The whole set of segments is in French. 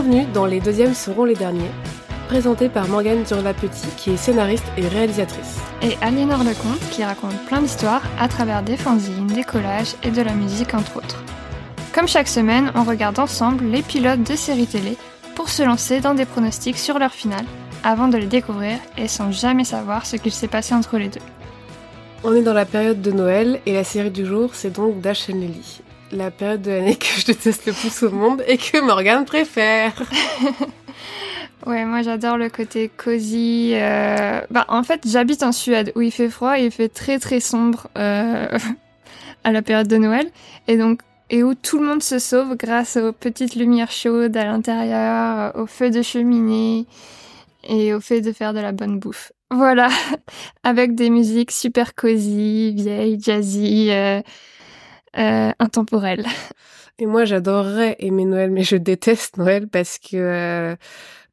Bienvenue dans Les deuxièmes seront les derniers, présenté par Morgane Durla-Petit qui est scénariste et réalisatrice. Et Aliénor Lecomte qui raconte plein d'histoires à travers des fanzines, des collages et de la musique entre autres. Comme chaque semaine, on regarde ensemble les pilotes de séries télé pour se lancer dans des pronostics sur leur finale avant de les découvrir et sans jamais savoir ce qu'il s'est passé entre les deux. On est dans la période de Noël et la série du jour c'est donc Dash and Lily. La période de l'année que je déteste le plus au monde et que Morgane préfère. Ouais, moi j'adore le côté cosy. Euh, bah, en fait, j'habite en Suède où il fait froid et il fait très très sombre euh, à la période de Noël. Et donc, et où tout le monde se sauve grâce aux petites lumières chaudes à l'intérieur, au feu de cheminée et au fait de faire de la bonne bouffe. Voilà, avec des musiques super cosy, vieilles, jazzy, euh, euh, intemporelles. Et moi, j'adorerais aimer Noël, mais je déteste Noël parce que euh,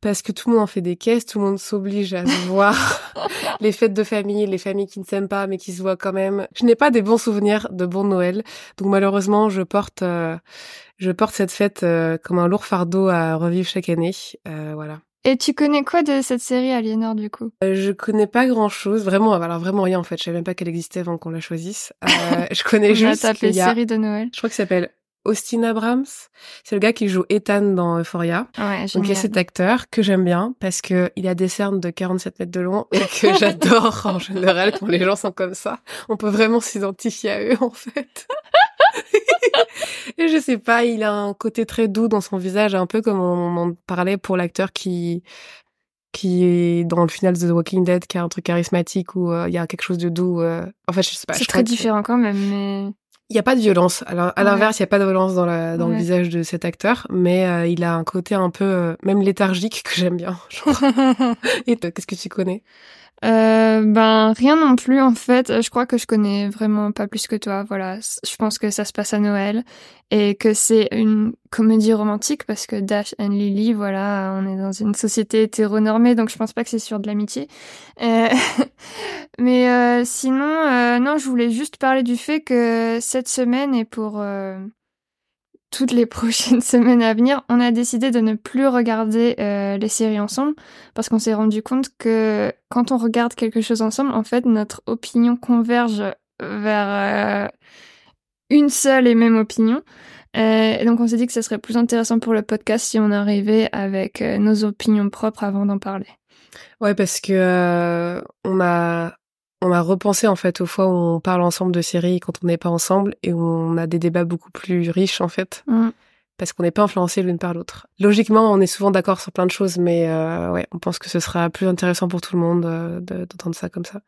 parce que tout le monde en fait des caisses, tout le monde s'oblige à se voir. les fêtes de famille, les familles qui ne s'aiment pas mais qui se voient quand même. Je n'ai pas des bons souvenirs de bon Noël, donc malheureusement, je porte euh, je porte cette fête euh, comme un lourd fardeau à revivre chaque année. Euh, voilà. Et tu connais quoi de cette série Aliénor du coup? Euh, Je connais pas grand chose, vraiment, alors vraiment rien en fait. Je savais même pas qu'elle existait avant qu'on la choisisse. Euh, je connais juste. qu'il y a... série de Noël. Je crois que ça s'appelle Austin Abrams. C'est le gars qui joue Ethan dans Euphoria. Ouais, Donc il y a cet acteur que j'aime bien parce que il a des cernes de 47 mètres de long et que j'adore en général quand les gens sont comme ça. On peut vraiment s'identifier à eux en fait. et je sais pas, il a un côté très doux dans son visage, un peu comme on en parlait pour l'acteur qui qui est dans le final de The Walking Dead, qui a un truc charismatique où euh, il y a quelque chose de doux. Euh... En fait, je sais pas. C'est très différent quand même, mais il n'y a pas de violence. Alors, à l'inverse, il n'y a pas de violence dans, la, dans le visage de cet acteur, mais euh, il a un côté un peu, euh, même léthargique, que j'aime bien. Et toi, qu'est-ce que tu connais? Euh, ben rien non plus en fait. Je crois que je connais vraiment pas plus que toi. Voilà, je pense que ça se passe à Noël et que c'est une comédie romantique parce que Dash and Lily, voilà, on est dans une société hétéronormée, donc je pense pas que c'est sur de l'amitié. Euh... Mais euh, sinon, euh, non, je voulais juste parler du fait que cette semaine et pour euh, toutes les prochaines semaines à venir, on a décidé de ne plus regarder euh, les séries ensemble parce qu'on s'est rendu compte que quand on regarde quelque chose ensemble, en fait, notre opinion converge vers euh, une seule et même opinion. Euh, et donc on s'est dit que ce serait plus intéressant pour le podcast si on arrivait avec nos opinions propres avant d'en parler. Ouais, parce que on a on a repensé en fait aux fois où on parle ensemble de séries quand on n'est pas ensemble et où on a des débats beaucoup plus riches en fait. Mm. Parce qu'on n'est pas influencé l'une par l'autre. Logiquement, on est souvent d'accord sur plein de choses, mais euh, ouais, on pense que ce sera plus intéressant pour tout le monde euh, d'entendre ça comme ça.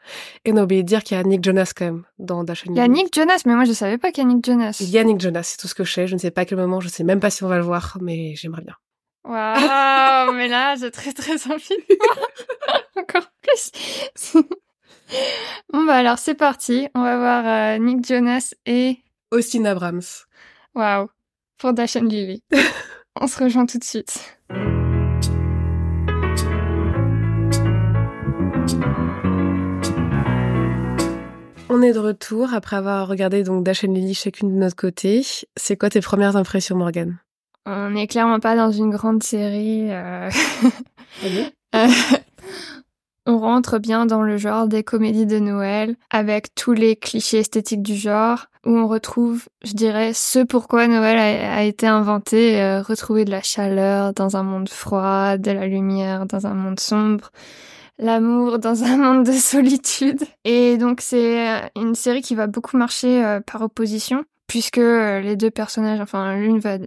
Et on a oublié de dire qu'il y a Nick Jonas quand même dans Dash Il y a Nick Jonas, mais moi je savais pas qu'il y a Nick Jonas. Il y a Nick Jonas, c'est tout ce que je sais. Je ne sais pas à quel moment, je sais même pas si on va le voir, mais j'aimerais bien. Waouh, mais là, j'ai très très envie encore plus. Bon bah alors c'est parti, on va voir euh, Nick Jonas et Austin Abrams. Waouh, pour Dash and Lily. on se rejoint tout de suite. On est de retour après avoir regardé donc Dash and Lily chacune de notre côté. C'est quoi tes premières impressions, Morgan On n'est clairement pas dans une grande série. Euh... On rentre bien dans le genre des comédies de Noël, avec tous les clichés esthétiques du genre, où on retrouve, je dirais, ce pourquoi Noël a, été inventé, euh, retrouver de la chaleur dans un monde froid, de la lumière dans un monde sombre, l'amour dans un monde de solitude. Et donc c'est une série qui va beaucoup marcher euh, par opposition, puisque euh, les deux personnages, enfin l'une va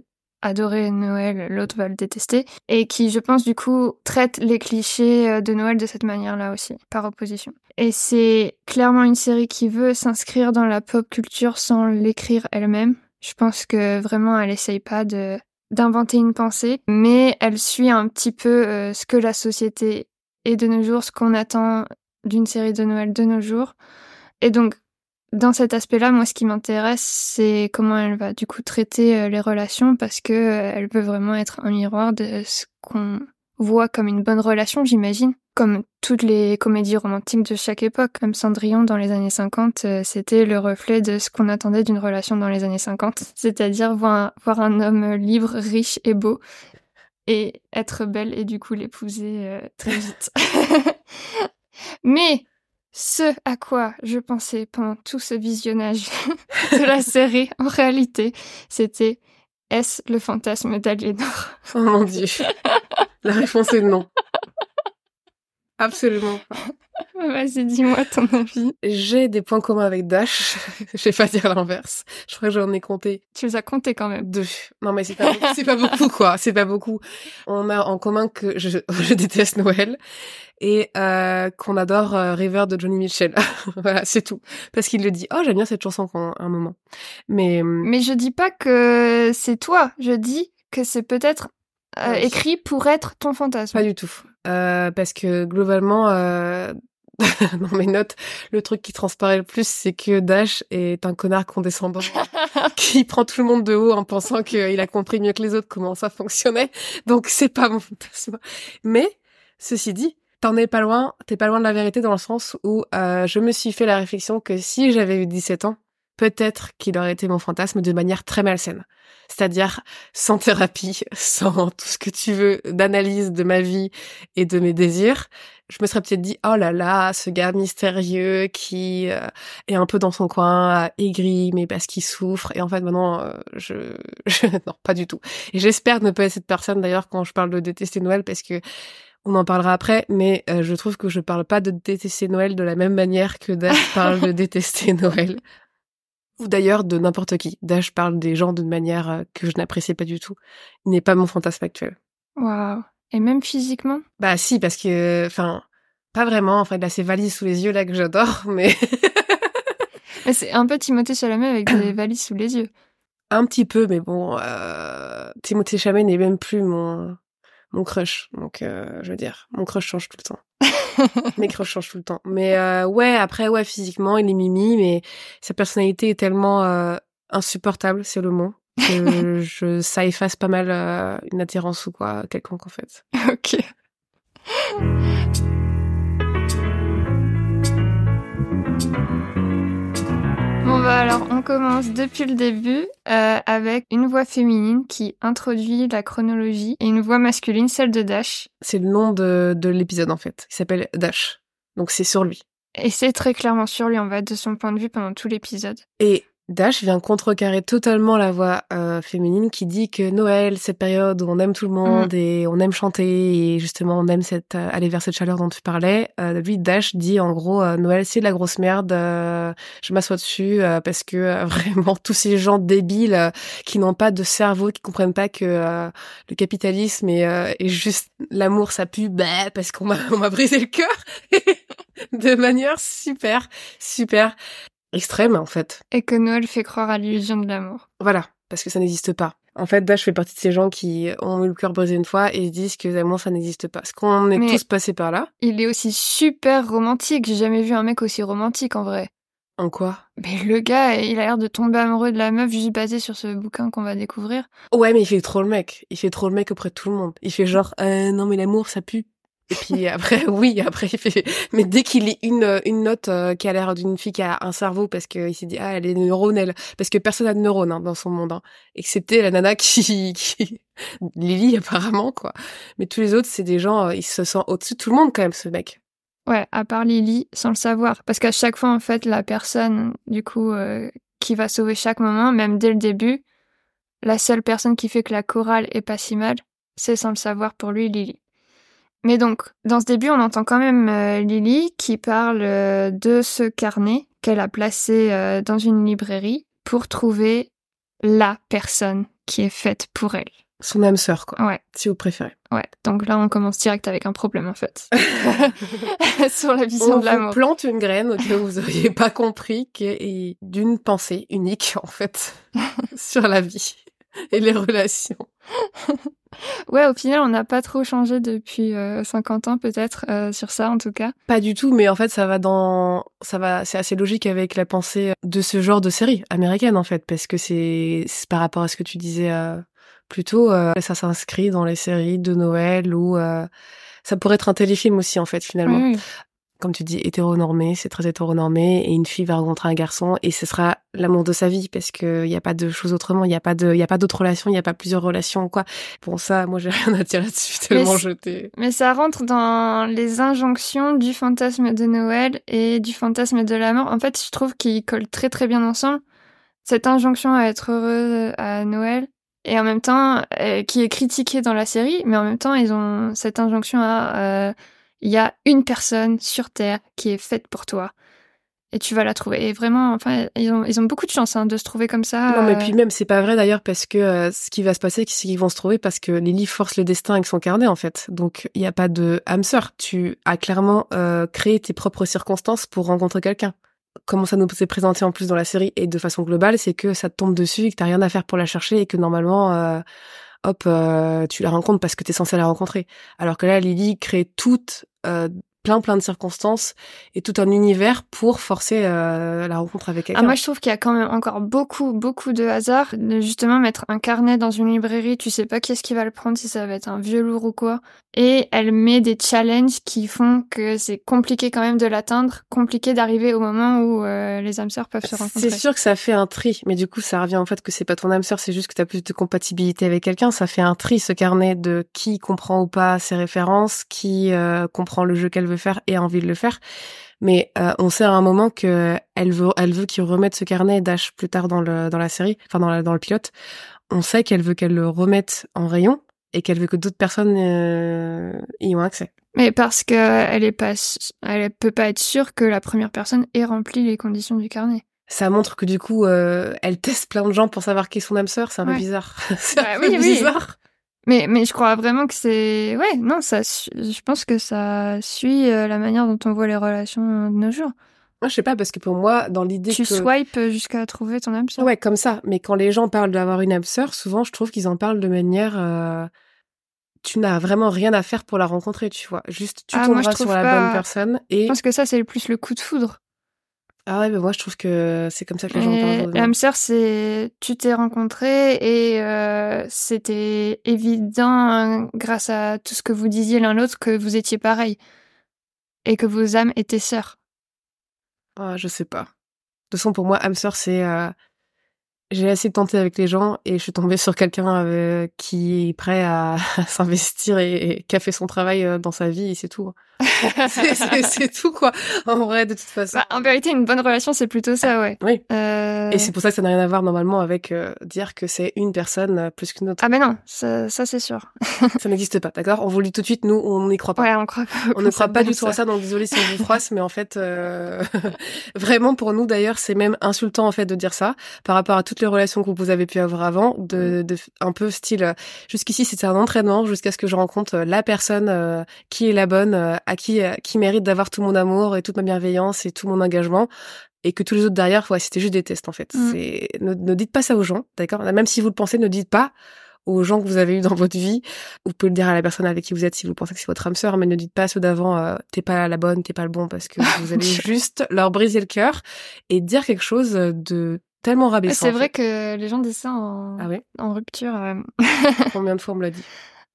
adorer Noël, l'autre va le détester, et qui, je pense, du coup, traite les clichés euh, de Noël de cette manière-là aussi, par opposition. Et c'est clairement une série qui veut s'inscrire dans la pop culture sans l'écrire elle-même. Je pense que vraiment, elle essaye pas de d'inventer une pensée, mais elle suit un petit peu euh, ce que la société est de nos jours, ce qu'on attend d'une série de Noël de nos jours. Et donc, dans cet aspect-là, moi, ce qui m'intéresse, c'est comment elle va du coup traiter euh, les relations parce que euh, elle veut vraiment être un miroir de ce qu'on voit comme une bonne relation, j'imagine. Comme toutes les comédies romantiques de chaque époque, comme Cendrillon dans les années 50, euh, c'était le reflet de ce qu'on attendait d'une relation dans les années 50, c'est-à-dire voir, un homme libre, riche et beau et être belle et du coup l'épouser très vite. Mais ce à quoi je pensais pendant tout ce visionnage de la série, en réalité, c'était est-ce le fantasme d'Aliénor? Oh mon dieu. La réponse est non. Absolument. Vas-y, dis-moi ton avis. J'ai des points communs avec Dash. je vais pas dire l'inverse. Je crois que j'en ai compté Tu les as comptés quand même. deux. Non mais c'est pas, beaucoup- c'est pas beaucoup quoi. C'est pas beaucoup. On a en commun que je, je déteste Noël et euh, qu'on adore euh, River de Johnny Mitchell. voilà, c'est tout. Parce qu'il le dit. Oh, j'aime bien cette chanson quand, un moment. Mais hum, Mais je dis pas que c'est toi, je dis que c'est peut-être euh, écrit pour être ton fantasme. Pas du tout. Euh, parce que globalement, euh, dans mes notes, le truc qui transparaît le plus, c'est que Dash est un connard condescendant qui prend tout le monde de haut en pensant qu'il a compris mieux que les autres comment ça fonctionnait. Donc c'est pas mon fantasme. Mais ceci dit, t'en es pas loin. T'es pas loin de la vérité dans le sens où euh, je me suis fait la réflexion que si j'avais eu 17 ans, peut-être qu'il aurait été mon fantasme de manière très malsaine. C'est-à-dire sans thérapie, sans tout ce que tu veux d'analyse de ma vie et de mes désirs. Je me serais peut-être dit, oh là là, ce gars mystérieux qui euh, est un peu dans son coin, aigri, mais parce qu'il souffre. Et en fait, maintenant, euh, je... je... Non, pas du tout. Et j'espère ne pas être cette personne, d'ailleurs, quand je parle de détester Noël, parce que on en parlera après, mais euh, je trouve que je parle pas de détester Noël de la même manière que Dash parle de détester Noël. Ou d'ailleurs de n'importe qui. Dash parle des gens d'une manière que je n'apprécie pas du tout. Il n'est pas mon fantasme actuel. Waouh. Et même physiquement? Bah si, parce que, enfin, pas vraiment. Enfin, il a ses valises sous les yeux là que j'adore, mais Mais c'est un peu Timothée Chalamet avec des valises sous les yeux. un petit peu. Mais bon, euh... Timothée Chalamet n'est même plus mon mon crush. Donc, euh, je veux dire, mon crush change tout le temps. Mes crushs changent tout le temps. Mais euh, ouais, après, ouais, physiquement, il est mimi, mais sa personnalité est tellement euh, insupportable, c'est le mot, que je, ça efface pas mal euh, une attirance ou quoi, quelconque en fait. ok. Bon bah alors on commence depuis le début euh, avec une voix féminine qui introduit la chronologie et une voix masculine, celle de Dash. C'est le nom de, de l'épisode en fait, qui s'appelle Dash. Donc c'est sur lui. Et c'est très clairement sur lui, on va être de son point de vue pendant tout l'épisode. Et Dash vient contrecarrer totalement la voix euh, féminine qui dit que Noël, cette période où on aime tout le monde et on aime chanter et justement on aime cette, euh, aller vers cette chaleur dont tu parlais. Euh, lui, Dash dit en gros euh, Noël c'est de la grosse merde, euh, je m'assois dessus euh, parce que euh, vraiment tous ces gens débiles euh, qui n'ont pas de cerveau, qui comprennent pas que euh, le capitalisme est, euh, est juste l'amour ça pue, bah, parce qu'on m'a on m'a brisé le cœur de manière super super extrême en fait. Et que Noël fait croire à l'illusion de l'amour. Voilà, parce que ça n'existe pas. En fait, Dash fait partie de ces gens qui ont eu le cœur brisé une fois et se disent que l'amour, ça n'existe pas. Parce qu'on est Mais- tous passés par là. Il est aussi super romantique, j'ai jamais vu un mec aussi romantique en vrai. En quoi? Mais le gars, il a l'air de tomber amoureux de la meuf juste basé sur ce bouquin qu'on va découvrir. Ouais, mais il fait trop le mec. Il fait trop le mec auprès de tout le monde. Il fait genre, euh, non mais l'amour, ça pue. Et puis après, oui, après il fait. Mais dès qu'il lit une une note euh, qui a l'air d'une fille qui a un cerveau, parce qu'il s'est dit ah elle est neuronelle, parce que personne n'a de neurones hein, dans son monde, hein, excepté la nana qui. Lily apparemment quoi. Mais tous les autres, c'est des gens, euh, il se sent au-dessus de tout le monde quand même ce mec. Ouais, à part Lily, sans le savoir. Parce qu'à chaque fois, en fait, la personne, du coup, euh, qui va sauver chaque moment, même dès le début, la seule personne qui fait que la chorale est pas si mal, c'est sans le savoir pour lui, Lily. Mais donc, dans ce début, on entend quand même euh, Lily qui parle euh, de ce carnet qu'elle a placé euh, dans une librairie pour trouver la personne qui est faite pour elle. Son âme sœur quoi, Ouais, si vous préférez. ouais. Donc là, on commence direct avec un problème, en fait. Sur la vision On de l'amour. vous plante une graine où vous auriez pas compris qui est d'une pensée unique en fait sur la vie et les relations. Ouais, au final, on n'a pas trop changé depuis euh, 50 ans, peut-être, euh, sur ça, en tout cas. Pas du tout, mais en fait ça va dans ça va c'est assez logique avec la pensée de ce genre de série américaine en fait parce que c'est c'est par rapport à ce que tu disais euh, plus tôt euh, ça s'inscrit dans les séries de Noël ou euh, ça pourrait être un téléfilm aussi en fait finalement. Comme tu dis, hétéronormé, c'est très hétéronormé, et une fille va rencontrer un garçon, et ce sera l'amour de sa vie, parce qu'il n'y a pas de choses autrement, il n'y a pas de, il y a pas d'autres relations, il n'y a pas plusieurs relations, quoi. Pour ça, moi, j'ai rien à dire là-dessus, tellement jeté. Mais ça rentre dans les injonctions du fantasme de Noël et du fantasme de la mort. En fait, je trouve qu'ils collent très très bien ensemble. Cette injonction à être heureux à Noël, et en même temps, euh, qui est critiquée dans la série, mais en même temps, ils ont cette injonction à, euh, il y a une personne sur Terre qui est faite pour toi. Et tu vas la trouver. Et vraiment, enfin, ils ont, ils ont beaucoup de chance hein, de se trouver comme ça. Non, mais puis même, c'est pas vrai d'ailleurs, parce que euh, ce qui va se passer, c'est qu'ils vont se trouver parce que Lily force le destin avec son carnet, en fait. Donc, il n'y a pas de âme sœur. Tu as clairement euh, créé tes propres circonstances pour rencontrer quelqu'un. Comment ça nous s'est présenté en plus dans la série et de façon globale, c'est que ça te tombe dessus et que t'as rien à faire pour la chercher et que normalement, euh, hop, euh, tu la rencontres parce que tu es censé la rencontrer. Alors que là, Lily crée toute euh, plein plein de circonstances et tout un univers pour forcer euh, la rencontre avec quelqu'un. Ah, moi je trouve qu'il y a quand même encore beaucoup beaucoup de hasard de justement mettre un carnet dans une librairie, tu sais pas qui est-ce qui va le prendre si ça va être un vieux lourd ou quoi et elle met des challenges qui font que c'est compliqué quand même de l'atteindre, compliqué d'arriver au moment où euh, les âmes sœurs peuvent se rencontrer. C'est sûr que ça fait un tri, mais du coup ça revient en fait que c'est pas ton âme sœur, c'est juste que tu as plus de compatibilité avec quelqu'un, ça fait un tri ce carnet de qui comprend ou pas ses références, qui euh, comprend le jeu qu'elle veut faire et a envie de le faire. Mais euh, on sait à un moment que elle veut, elle veut qu'il remette ce carnet d'âge plus tard dans le dans la série, enfin dans, dans le pilote. On sait qu'elle veut qu'elle le remette en rayon et qu'elle veut que d'autres personnes euh, y ont accès. Mais parce que elle est pas, elle peut pas être sûre que la première personne ait rempli les conditions du carnet. Ça montre que du coup, euh, elle teste plein de gens pour savoir qui est son âme sœur. C'est un peu bizarre. c'est un bah peu bizarre. Mais, mais je crois vraiment que c'est, ouais, non, ça, je pense que ça suit euh, la manière dont on voit les relations de nos jours. Moi, je sais pas, parce que pour moi, dans l'idée tu que... Tu swipes jusqu'à trouver ton âme sœur. Ouais, comme ça. Mais quand les gens parlent d'avoir une âme sœur, souvent, je trouve qu'ils en parlent de manière... Euh... Tu n'as vraiment rien à faire pour la rencontrer, tu vois. Juste, tu ah, tomberas sur la bonne personne et... Je pense que ça, c'est plus le coup de foudre. Ah ouais, mais moi, je trouve que c'est comme ça que les gens parlent. L'âme sœur, c'est... Tu t'es rencontré et euh, c'était évident, hein, grâce à tout ce que vous disiez l'un l'autre, que vous étiez pareil. Et que vos âmes étaient sœurs. Ah, je sais pas. De toute façon, pour moi, âme sœur, c'est euh, j'ai assez tenté avec les gens et je suis tombée sur quelqu'un euh, qui est prêt à, s'investir et, qui a fait son travail dans sa vie et c'est tout. c'est tout quoi. En vrai, de toute façon. Bah, en vérité, une bonne relation, c'est plutôt ça, ouais. Oui. Euh... Et c'est pour ça que ça n'a rien à voir normalement avec euh, dire que c'est une personne plus qu'une autre. Ah mais non, ça, ça c'est sûr. ça n'existe pas, d'accord? On vous le dit tout de suite, nous, on n'y croit pas. Ouais, on croit pas. On ne croit pas du tout à ça, donc désolé si on vous froisse, mais en fait, vraiment pour nous d'ailleurs, c'est même insultant en fait de dire ça par rapport à toutes les relations que vous avez pu avoir avant, de, de un peu style euh, jusqu'ici c'était un entraînement jusqu'à ce que je rencontre euh, la personne euh, qui est la bonne, à qui qui mérite d'avoir tout mon amour et toute ma bienveillance et tout mon engagement et que tous les autres derrière, ouais, c'était juste des tests en fait. Mm. C'est ne, ne, dites pas ça aux gens, d'accord? Même si vous le pensez, ne dites pas aux gens que vous avez eu dans votre vie. Vous pouvez le dire à la personne avec qui vous êtes si vous pensez que c'est votre âme sœur, mais ne dites pas à ceux d'avant t'es pas la bonne, t'es pas le bon, parce que vous allez juste leur briser le cœur et dire quelque chose de tellement rabaissant. C'est vrai que les gens disent ça en, ah en rupture. Euh. Combien de fois on me l'a dit?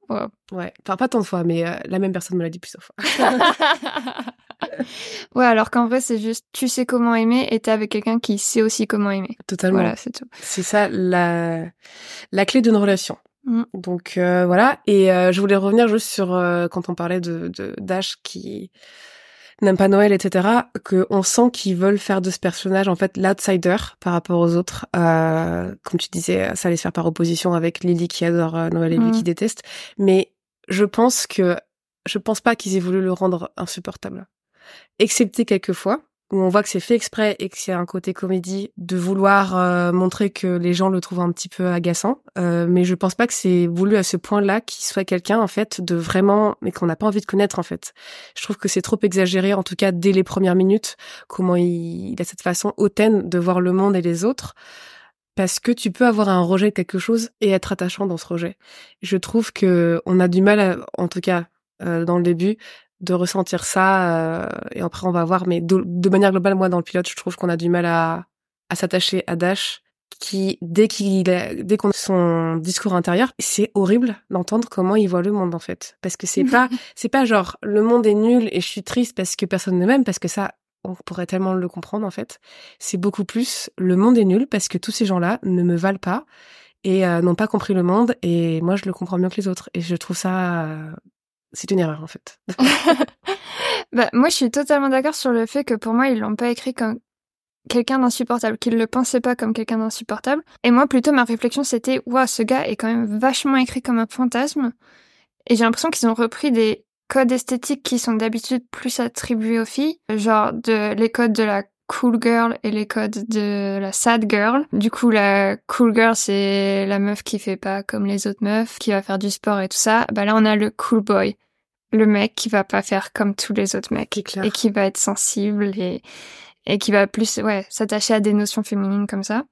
Ouais, enfin pas tant de fois, mais euh, la même personne me l'a dit plusieurs fois. ouais, alors qu'en vrai c'est juste tu sais comment aimer et t'es avec quelqu'un qui sait aussi comment aimer. Totalement. Voilà, c'est tout. C'est ça la la clé d'une relation. Mm. Donc euh, voilà, et je voulais revenir juste sur quand on parlait de d'Ash qui n'aiment pas Noël, etc., que on sent qu'ils veulent faire de ce personnage en fait l'outsider par rapport aux autres. Euh, comme tu disais, ça allait se faire par opposition avec Lily qui adore euh, Noël et lui mm. qui déteste. Mais je pense que je pense pas qu'ils aient voulu le rendre insupportable, excepté quelques fois où on voit que c'est fait exprès et que c'est un côté comédie de vouloir euh, montrer que les gens le trouvent un petit peu agaçant. Euh, mais je pense pas que c'est voulu à ce point-là qu'il soit quelqu'un en fait de vraiment, mais qu'on n'a pas envie de connaître en fait. Je trouve que c'est trop exagéré, en tout cas dès les premières minutes, comment il, a cette façon hautaine de voir le monde et les autres. Parce que tu peux avoir un rejet de quelque chose et être attachant dans ce rejet. Je trouve que on a du mal, à, en tout cas euh, dans le début, de ressentir ça. Euh, et après, on va voir. Mais de, manière globale, moi, dans le pilote, je trouve qu'on a du mal à, à s'attacher à Dash qui, dès qu'il, dès qu'on son discours intérieur, c'est horrible d'entendre comment il voit le monde en fait, parce que c'est pas, c'est pas genre le monde est nul et je suis triste parce que personne ne m'aime, parce que ça, on pourrait tellement le comprendre en fait. C'est beaucoup plus le monde est nul parce que tous ces gens-là ne me valent pas et euh, n'ont pas compris le monde et moi je le comprends mieux que les autres et je trouve ça euh, c'est une erreur en fait. bah, moi je suis totalement d'accord sur le fait que pour moi ils l'ont pas écrit comme quelqu'un d'insupportable, qu'ils le pensaient pas comme quelqu'un d'insupportable. Et moi plutôt ma réflexion c'était waouh ce gars est quand même vachement écrit comme un fantasme et j'ai l'impression qu'ils ont repris des codes esthétiques qui sont d'habitude plus attribués aux filles, genre de les codes de la cool girl et les codes de la sad girl. Du coup, la cool girl, c'est la meuf qui fait pas comme les autres meufs, qui va faire du sport et tout ça. Bah là, on a le cool boy. Le mec qui va pas faire comme tous les autres mecs. Et qui va être sensible et, et qui va plus, ouais, s'attacher à des notions féminines comme ça.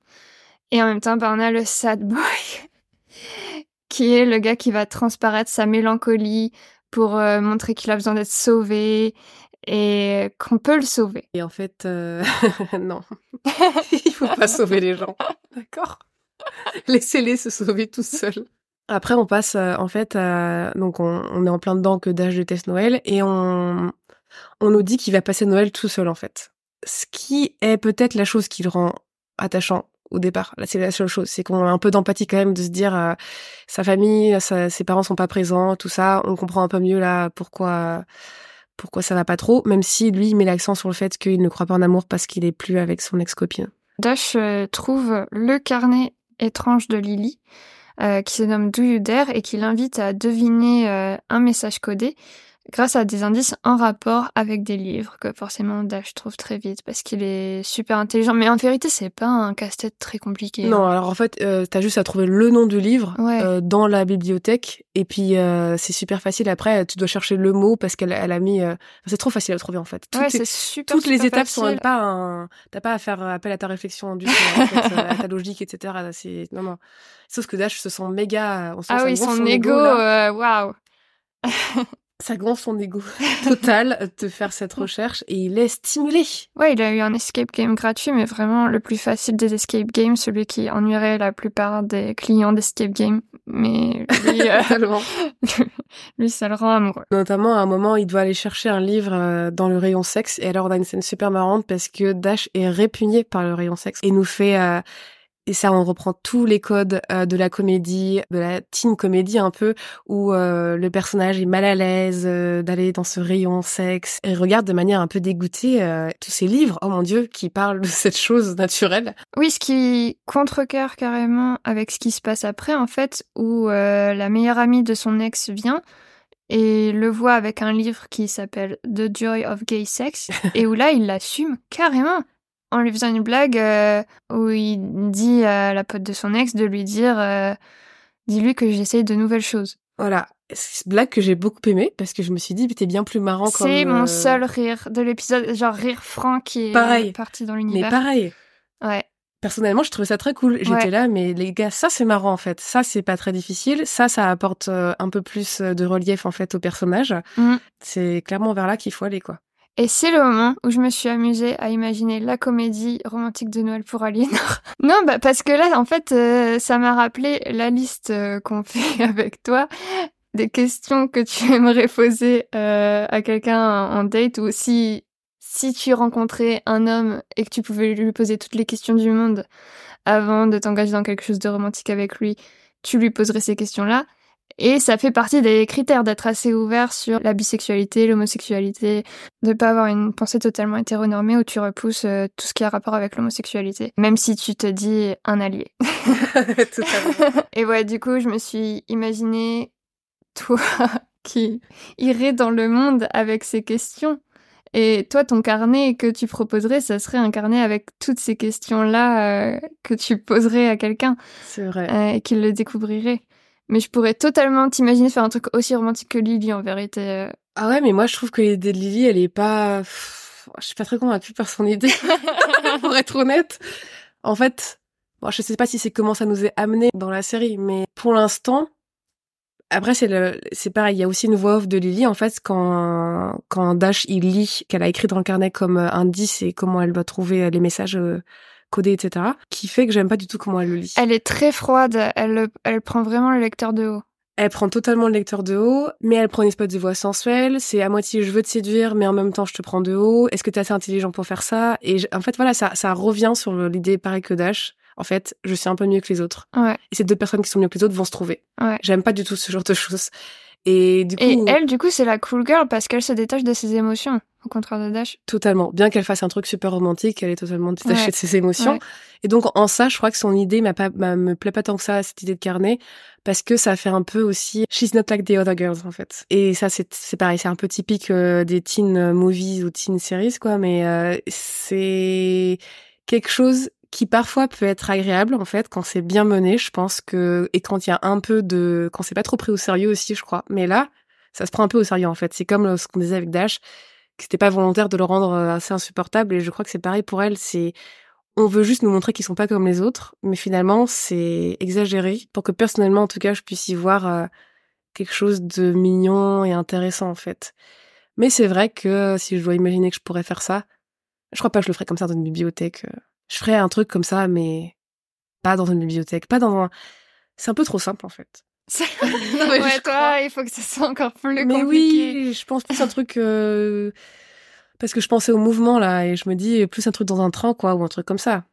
Et en même temps, bah, on a le sad boy. qui est le gars qui va transparaître sa mélancolie, pour euh, montrer qu'il a besoin d'être sauvé et qu'on peut le sauver. Et en fait, euh, non. Il faut pas sauver les gens. D'accord Laissez-les se sauver tout seuls. Après, on passe euh, en fait, donc on, est en plein dedans que d'âge de test Noël et on, on nous dit qu'il va passer Noël tout seul en fait. Ce qui est peut-être la chose qui le rend attachant au départ. Là, c'est la seule chose, c'est qu'on a un peu d'empathie quand même de se dire euh, sa famille, ses parents sont pas présents, tout ça. On comprend un peu mieux là pourquoi pourquoi ça va pas trop, même si lui il met l'accent sur le fait qu'il ne croit pas en amour parce qu'il est plus avec son ex-copine. Dash euh, trouve le carnet étrange de Lily. Euh, qui se nomme Do et qui l'invite à deviner un message codé grâce à des indices en rapport avec des livres que forcément Dash trouve très vite parce qu'il est super intelligent. Mais en vérité, c'est pas un casse-tête très compliqué. Non, hein. alors en fait, euh, t'as juste à trouver le nom du livre euh, dans la bibliothèque et puis euh, c'est super facile. Après, tu dois chercher le mot parce qu'elle elle a mis. Euh, c'est trop facile à trouver en fait. Toutes, ouais, c'est super. Toutes les étapes sont pas un. T'as pas à faire appel à ta réflexion du tout, en fait, à ta logique, etc. C'est non non. Sauf que Dash se sent méga. On ah oui, son ego, waouh. ça gonfle son ego total de faire cette recherche et il est stimulé. Ouais, il a eu un escape game gratuit, mais vraiment le plus facile des escape games, celui qui ennuierait la plupart des clients d'escape game. Mais lui, euh, lui, ça le rend amoureux. Notamment, à un moment, il doit aller chercher un livre euh, dans le rayon sexe. Et alors, on a une scène super marrante parce que Dash est répugné par le rayon sexe et nous fait euh, et ça, on reprend tous les codes euh, de la comédie, de la teen comédie un peu, où euh, le personnage est mal à l'aise euh, d'aller dans ce rayon sexe et regarde de manière un peu dégoûtée tous ces livres, oh mon dieu, qui parlent de cette chose naturelle. Oui, ce qui contrecarre carrément avec ce qui se passe après, en fait, où la meilleure amie de son ex vient et le voit avec un livre qui s'appelle The Joy of Gay Sex, et où là, il l'assume carrément en lui faisant une blague euh, où il dit à la pote de son ex de lui dire euh, dis-lui que j'essaye de nouvelles choses. Voilà, c'est une blague que j'ai beaucoup aimée parce que je me suis dit t'es bien plus marrant comme C'est mon euh, seul rire de l'épisode, genre rire franc qui est parti dans l'univers. Mais pareil. Ouais. Personnellement, je trouvais ça très cool. J'étais là, mais les gars, ça c'est marrant en fait. Ça c'est pas très difficile. Ça, ça apporte un peu plus de relief en fait au personnage. Mm. C'est clairement vers là qu'il faut aller quoi. Et c'est le moment où je me suis amusée à imaginer la comédie romantique de Noël pour Aliénor. non, bah parce que là, en fait, euh, ça m'a rappelé la liste euh, qu'on fait avec toi des questions que tu aimerais poser euh, à quelqu'un en date ou si si tu rencontrais un homme et que tu pouvais lui poser toutes les questions du monde avant de t'engager dans quelque chose de romantique avec lui, tu lui poserais ces questions-là. Et ça fait partie des critères d'être assez ouvert sur la bisexualité, l'homosexualité, de pas avoir une pensée totalement hétéronormée où tu repousses euh, tout ce qui a rapport avec l'homosexualité, même si tu te dis un allié. Et ouais, du coup, je me suis imaginé toi qui irais dans le monde avec ces questions. Et toi, ton carnet que tu proposerais, ça serait un carnet avec toutes ces questions-là euh, que tu poserais à quelqu'un. C'est vrai. Euh, et qu'il le découvrirait. Mais je pourrais totalement t'imaginer faire un truc aussi romantique que Lily en vérité. Euh. Ah ouais, mais moi je trouve que l'idée de Lily, elle est pas. Je suis pas très convaincue par son idée, pour être honnête. En fait, bon, je sais pas si c'est comment ça nous est amené dans la série, mais pour l'instant, après c'est le, c'est pareil. Il y a aussi une voix off de Lily en fait quand quand Dash il lit qu'elle a écrit dans le carnet comme euh, indice et comment elle doit trouver euh, les messages codé, etc., qui fait que j'aime pas du tout comment elle le lit. Elle est très froide. Elle, elle prend vraiment le lecteur de haut. Elle prend totalement le lecteur de haut, mais elle prend une espèce de voix sensuelle. C'est à moitié je veux te séduire, mais en même temps je te prends de haut. Est-ce que t'es assez intelligent pour faire ça? Et en fait, voilà, ça, ça revient sur l'idée pareil que Dash. En fait, je suis un peu mieux que les autres. Ouais. Et ces deux personnes qui sont mieux que les autres vont se trouver. Ouais. J'aime pas du tout ce genre de choses. Et du coup, Et elle, du coup, c'est la cool girl parce qu'elle se détache de ses émotions, au contraire de Dash. totalement. Bien qu'elle fasse un truc super romantique, elle est totalement détachée Ouais. de ses émotions. Ouais. Et donc en ça, je crois que son idée m'a pas, m'a- me plaît pas tant que ça cette idée de carnet parce que ça fait un peu aussi she's not like the other girls en fait. Et ça c'est c'est pareil, c'est un peu typique euh, des teen movies ou teen series quoi, mais euh, c'est quelque chose qui parfois peut être agréable en fait quand c'est bien mené, je pense que et quand il y a un peu de quand c'est pas trop pris au sérieux aussi, je crois. Mais là, ça se prend un peu au sérieux en fait. C'est comme euh, ce qu'on disait avec Dash, que c'était pas volontaire de le rendre euh, assez insupportable et je crois que c'est pareil pour elle, c'est on veut juste nous montrer qu'ils sont pas comme les autres, mais finalement c'est exagéré pour que personnellement en tout cas je puisse y voir euh, quelque chose de mignon et intéressant en fait. Mais c'est vrai que euh, si je dois imaginer que je pourrais faire ça, je crois pas que je le ferais comme ça dans une bibliothèque. Je ferais un truc comme ça, mais pas dans une bibliothèque, pas dans un. C'est un peu trop simple en fait. mais ouais, je toi, il faut que ça soit encore plus Mais compliqué. oui, je pense plus un truc euh, parce que je pensais au mouvement là et je me dis plus un truc dans un train quoi ou un truc comme ça,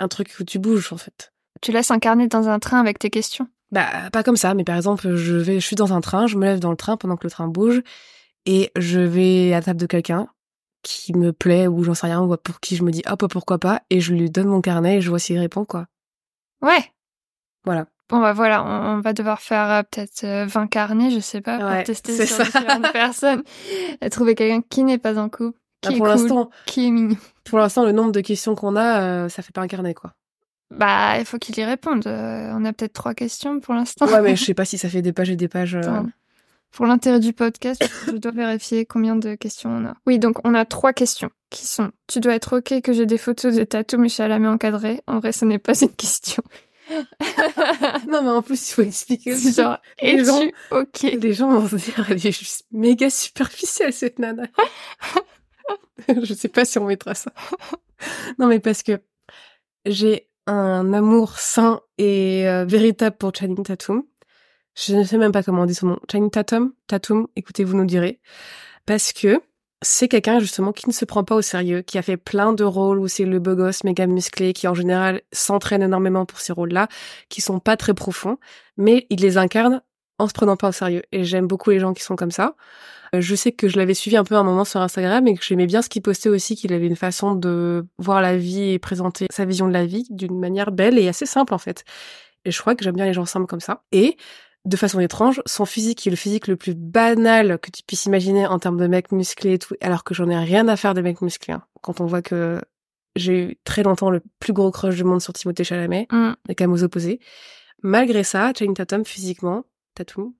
un truc où tu bouges en fait. Tu laisses un carnet dans un train avec tes questions? Bah pas comme ça, mais par exemple je vais, je suis dans un train, je me lève dans le train pendant que le train bouge et je vais à la table de quelqu'un qui me plaît ou j'en sais rien ou pour qui je me dis hop pourquoi pas et je lui donne mon carnet et je vois s'il répond quoi. Ouais. Voilà. Bon bah voilà, on, on va devoir faire euh, peut-être euh, 20 carnets, je sais pas, pour Ouais, tester sur ça. différentes personnes. Et trouver quelqu'un qui n'est pas en couple, qui Bah, est pour cool, l'instant, qui est mignon. pour l'instant le nombre de questions qu'on a, euh, ça fait pas un carnet quoi. Bah, il faut qu'il y réponde. Euh, on a peut-être trois questions pour l'instant. Ouais mais je sais pas si ça fait des pages et des pages. euh, Attends. Pour l'intérêt du podcast, je dois vérifier combien de questions on a. Oui, donc on a trois questions qui sont Tu dois être OK que j'ai des photos de tatou mais Chalamet encadré. En vrai, ce n'est pas une question. Non mais en plus il faut expliquer aussi. genre, Les gens- OK? Les gens vont se dire, elle est juste méga superficielle, cette nana. je sais pas si on mettra ça. non, mais parce que j'ai un amour sain et euh, véritable pour Channing Tatum. Je ne sais même pas comment on dit son nom. Channing Tatum? Tatum, écoutez, vous nous direz. Parce que c'est quelqu'un, justement, qui ne se prend pas au sérieux, qui a fait plein de rôles où c'est le beau gosse méga musclé, qui en général s'entraîne énormément pour ces rôles-là, qui sont pas très profonds, mais il les incarne en se prenant pas au sérieux. Et j'aime beaucoup les gens qui sont comme ça. Euh, Je sais que je l'avais suivi un peu un moment sur Instagram et que j'aimais bien ce qu'il postait aussi, qu'il avait une façon de voir la vie et présenter sa vision de la vie d'une manière belle et assez simple en fait. Et je crois que j'aime bien les gens simples comme ça. Et de façon étrange, son physique est le physique le plus banal que tu puisses imaginer en termes de mec musclé et tout, alors que j'en ai rien à faire de mec musclé. hein. Quand on voit que j'ai eu très longtemps le plus gros crush du monde sur Timothée Chalamet, Hmm. les camos opposés. Malgré ça, Channing Tatum physiquement, Tatum,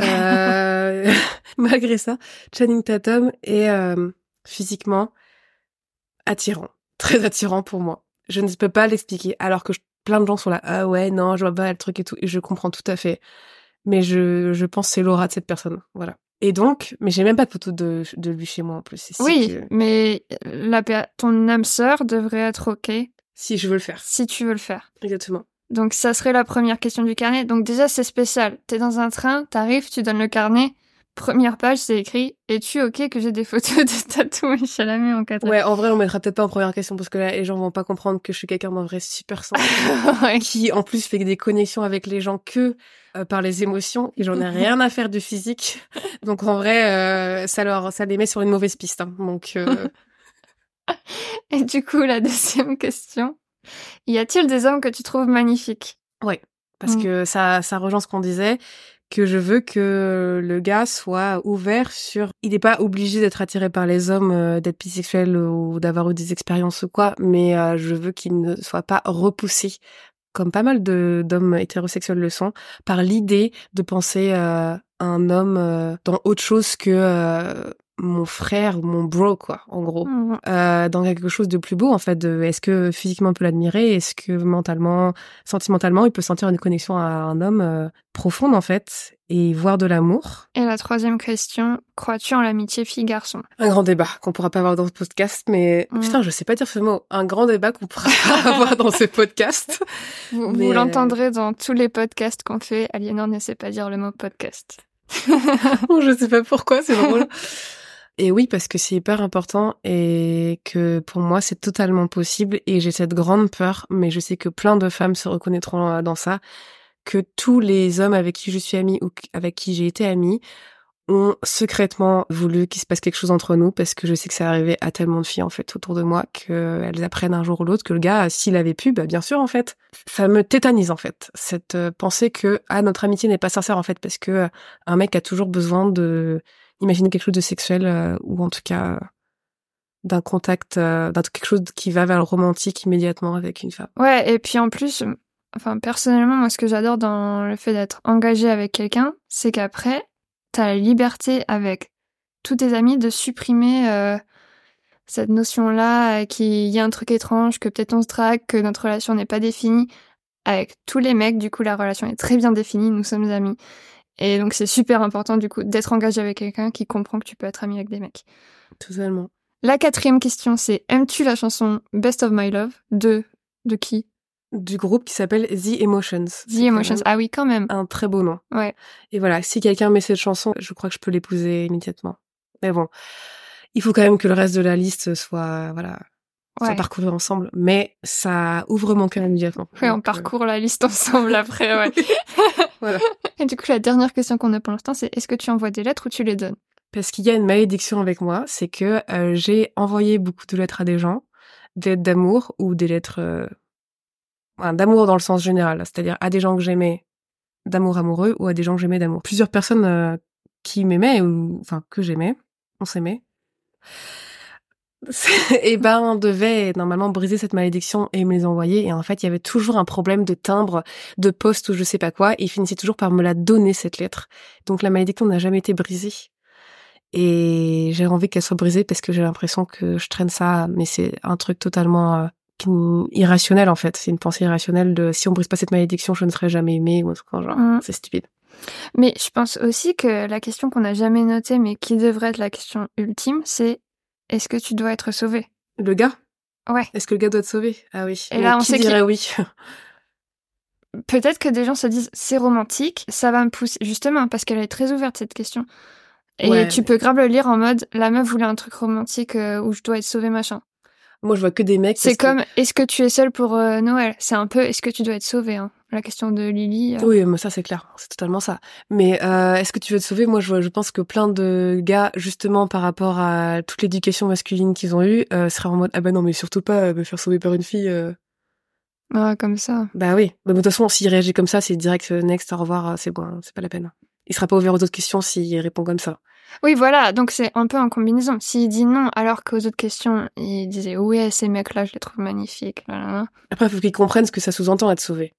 euh, malgré ça, Channing Tatum est euh, physiquement attirant, très attirant pour moi. Je ne peux pas l'expliquer, alors que je- plein de gens sont là, ah ouais, non, je vois pas le truc et tout, et je comprends tout à fait. Mais je, je pense c'est l'aura de cette personne, voilà. Et donc, mais j'ai même pas de photo de, de lui chez moi en plus. Oui, que- mais la, per- ton âme sœur devrait être OK si je veux le faire, si tu veux le faire. exactement. Donc ça serait la première question du carnet. Donc déjà c'est spécial. T'es dans un train, t'arrives, tu donnes le carnet. Première page, c'est écrit Es-tu ok que j'ai des photos de tatou et Chalamet encadré Ouais, en vrai, on mettra peut-être pas en première question parce que là, les gens vont pas comprendre que je suis quelqu'un d'un vrai super sensible. Ouais. qui en plus fait des connexions avec les gens que euh, par les émotions et j'en ai rien à faire du physique donc en vrai euh, ça leur ça les met sur une mauvaise piste hein. donc euh, Et du coup, la deuxième question. Y a-t-il des hommes que tu trouves magnifiques? Parce Mm. que ça ça rejoint ce qu'on disait que je veux que le gars soit ouvert sur il n'est pas obligé d'être attiré par les hommes euh, d'être bisexuel ou d'avoir eu des expériences ou quoi mais euh, je veux qu'il ne soit pas repoussé comme pas mal d'hommes hétérosexuels le sont par l'idée de penser euh, un homme dans autre chose que mon frère ou mon bro, quoi, en gros. Mhm. Euh, dans quelque chose de plus beau, en fait. De, est-ce que physiquement on peut l'admirer? Est-ce que mentalement, sentimentalement, il peut sentir une connexion à un homme euh, profonde, en fait, et voir de l'amour? Et la troisième question, crois-tu en l'amitié fille-garçon? Un grand débat qu'on pourra pas avoir dans ce podcast, mais Mm. putain, je sais pas dire ce mot. Un grand débat qu'on pourra pas avoir dans ce podcast. Vous, Mais, vous euh, l'entendrez dans tous les podcasts qu'on fait. Aliénor ne sait pas dire le mot podcast. je sais pas pourquoi, c'est drôle. Et oui, parce que c'est hyper important et que pour moi, c'est totalement possible et j'ai cette grande peur, mais je sais que plein de femmes se reconnaîtront euh, dans ça, que tous les hommes avec qui je suis amie ou avec qui j'ai été amie ont secrètement voulu qu'il se passe quelque chose entre nous parce que je sais que ça arrivait à tellement de filles en fait autour de moi qu'elles apprennent un jour ou l'autre que le gars s'il avait pu bah bien sûr en fait. Ça me tétanise en fait cette euh, pensée que ah notre amitié n'est pas sincère en fait parce que euh, un mec a toujours besoin de imaginer quelque chose de sexuel euh, ou en tout cas euh, d'un contact euh, d'un quelque chose qui va vers le romantique immédiatement avec une femme Ouais, et puis en plus, enfin personnellement, moi ce que j'adore dans le fait d'être engagé avec quelqu'un, c'est qu'après, t'as la liberté avec tous tes amis de supprimer cette notion-là, qu'il y a un truc étrange, que peut-être on se drague, que notre relation n'est pas définie. Avec tous les mecs, du coup, la relation est très bien définie, nous sommes amis. Et donc c'est super important, du coup, d'être engagé avec quelqu'un qui comprend que tu peux être ami avec des mecs. totalement La quatrième question, c'est aimes-tu la chanson Best of My Love de de qui? Du groupe qui s'appelle The Emotions The Emotions. Ah oui, quand même. un très beau nom Ouais. Et voilà, si quelqu'un met cette chanson, je crois que je peux l'épouser immédiatement. Mais bon, il faut quand même que le reste de la liste soit, voilà, Ouais. parcouru ensemble. Mais ça ouvre mon cœur immédiatement. Ouais, on euh, parcourt la liste ensemble après, ouais. Voilà. Et du coup, la dernière question qu'on a pour l'instant, c'est est-ce que tu envoies des lettres ou tu les donnes? Parce qu'il y a une malédiction avec moi, c'est que euh, j'ai envoyé beaucoup de lettres à des gens, des lettres d'amour ou des lettres euh, enfin, d'amour dans le sens général, c'est-à-dire à des gens que j'aimais d'amour amoureux ou à des gens que j'aimais d'amour. Plusieurs personnes qui m'aimaient ou enfin que j'aimais, on s'aimait. et ben on devait normalement briser cette malédiction et me les envoyer. Et en fait il y avait toujours un problème de timbre de poste ou je sais pas quoi. Et ils finissaient toujours par me la donner cette lettre. Donc la malédiction n'a jamais été brisée. Et j'ai envie qu'elle soit brisée parce que j'ai l'impression que je traîne ça mais c'est un truc totalement euh, irrationnel en fait. C'est une pensée irrationnelle de si on brise pas cette malédiction je ne serai jamais aimée ou le genre Mm. c'est stupide. Mais je pense aussi que la question qu'on n'a jamais notée, mais qui devrait être la question ultime, c'est est-ce que tu dois être sauvé le gars? Ouais. est-ce que le gars doit être sauvé ah oui Et là, on qui sait dirait oui? Peut-être que des gens se disent c'est romantique, ça va me pousser, justement, parce qu'elle est très ouverte cette question. Et Ouais, tu mais- peux grave le lire en mode la meuf voulait un truc romantique euh, où je dois être sauvé machin. Moi je vois que des mecs C'est que- comme est-ce que tu es seule pour euh, Noël? C'est un peu est-ce que tu dois être sauvé hein? La question de Lily. euh. Oui, mais ça c'est clair, c'est totalement ça. Mais euh, est-ce que tu veux te sauver Moi, je, je pense que plein de gars, justement par rapport à toute l'éducation masculine qu'ils ont eue, seraient en mode ah bah non, mais surtout pas me faire sauver par une fille. Ouais, comme ça. Bah oui. Mais de toute façon, s'il réagit comme ça, c'est direct next, au revoir, c'est bon, hein, c'est pas la peine. Il sera pas ouvert aux autres questions s'il répond comme ça. Oui, voilà, donc c'est un peu en combinaison. S'il dit non, alors qu'aux autres questions, il disait oui, ces mecs-là, je les trouve magnifiques. là, là, là. Après, il faut qu'ils comprennent ce que ça sous-entend être sauvé.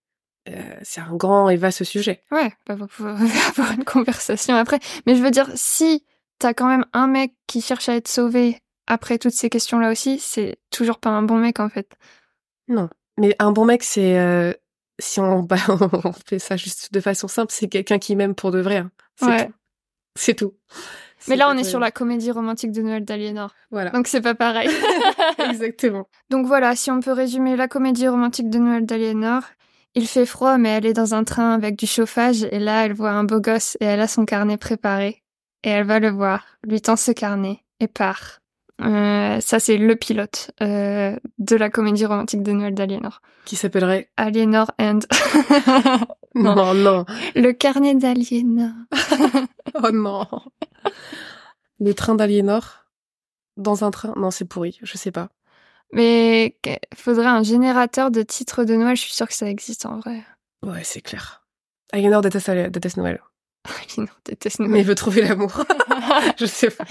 Euh, c'est un grand et vaste sujet. Ouais, bah, vous pouvez avoir une conversation après. Mais je veux dire, si t'as quand même un mec qui cherche à être sauvé après toutes ces questions-là aussi, c'est toujours pas un bon mec en fait. Non. Mais un bon mec, c'est euh, si on, bah, on fait ça juste de façon simple, c'est quelqu'un qui m'aime pour de vrai. hein. C'est Ouais. C'est tout. Mais là, on est sur la comédie romantique de Noël d'Aliénor. Voilà. Donc c'est pas pareil. Exactement. Donc voilà, si on peut résumer la comédie romantique de Noël d'Aliénor, il fait froid, mais elle est dans un train avec du chauffage, et là, elle voit un beau gosse et elle a son carnet préparé. Et elle va le voir, lui tend ce carnet et part. Euh, ça, c'est le pilote euh, de la comédie romantique de Noël d'Aliénor. Qui s'appellerait Aliénor and... Non. Non, non. le carnet d'Aliénor. Oh non. Le train d'Aliénor dans un train. Non, c'est pourri. Je sais pas. Mais faudrait un générateur de titres de Noël, je suis sûre que ça existe en vrai. Ouais, c'est clair. Aliénor déteste, déteste Noël. Aliénor déteste Mais Noël. il veut trouver l'amour. je sais pas.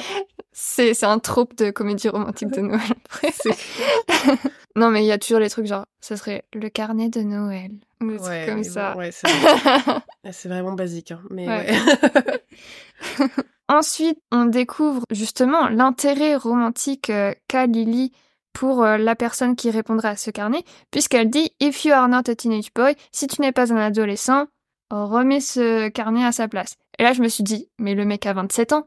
C'est c'est un trope de comédie romantique de Noël. après. C'est Non, mais il y a toujours les trucs genre, ça serait le carnet de Noël. Ou des trucs Ouais, comme mais ça. bon, ouais, c'est vrai. c'est vraiment basique. hein. Mais Ouais. ensuite, on découvre justement l'intérêt romantique euh, qu'a Lily pour euh, la personne qui répondra à ce carnet, puisqu'elle dit If you are not a teenage boy, si tu n'es pas un adolescent, remets ce carnet à sa place. Et là, je me suis dit, mais le mec a 27 ans.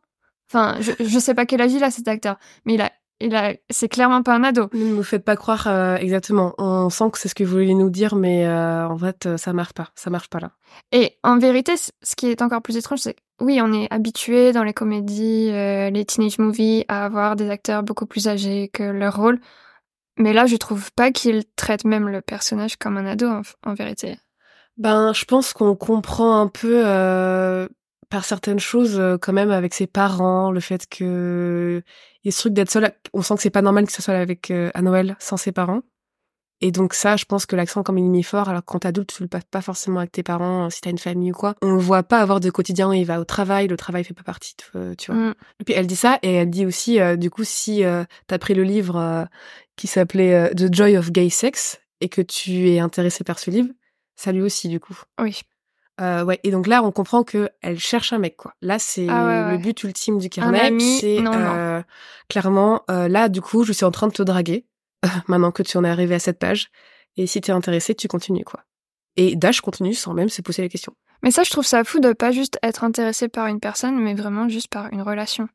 Enfin, je, je sais pas quel âge il a cet acteur, mais il a il a, c'est clairement pas un ado. Ne nous faites pas croire euh, exactement. On sent que c'est ce que vous voulez nous dire, mais euh, en fait, euh, ça marche pas. Ça marche pas là. Et en vérité, ce qui est encore plus étrange, c'est oui, on est habitué dans les comédies, les teenage movies, à avoir des acteurs beaucoup plus âgés que leur rôle. Mais là, je trouve pas qu'ils traitent même le personnage comme un ado, en, vérité. Ben, je pense qu'on comprend un peu par certaines choses quand même avec ses parents, le fait que il y a ce truc d'être seul. On sent que c'est pas normal que ce soit avec euh, à Noël sans ses parents. Et donc ça, je pense que l'accent comme il est mis fort, alors quand adulte, tu le passes pas forcément avec tes parents, si t'as une famille ou quoi. On le voit pas avoir de quotidien, il va au travail, le travail fait pas partie de, euh, tu vois. Mm. Et puis elle dit ça, et elle dit aussi, euh, du coup, si euh, t'as pris le livre qui s'appelait The Joy of Gay Sex, et que tu es intéressé par ce livre, ça lui aussi, du coup. Oui. Euh, ouais, et donc là, on comprend que elle cherche un mec, quoi. Là, c'est ah le but ultime du carnet. C'est euh, clairement, euh, là, du coup, je suis en train de te draguer, maintenant que tu en es arrivé à cette page. Et si t'es intéressé, tu continues, quoi. Et Dash continue sans même se poser la question. Mais ça, je trouve ça fou de pas juste être intéressé par une personne, mais vraiment juste par une relation.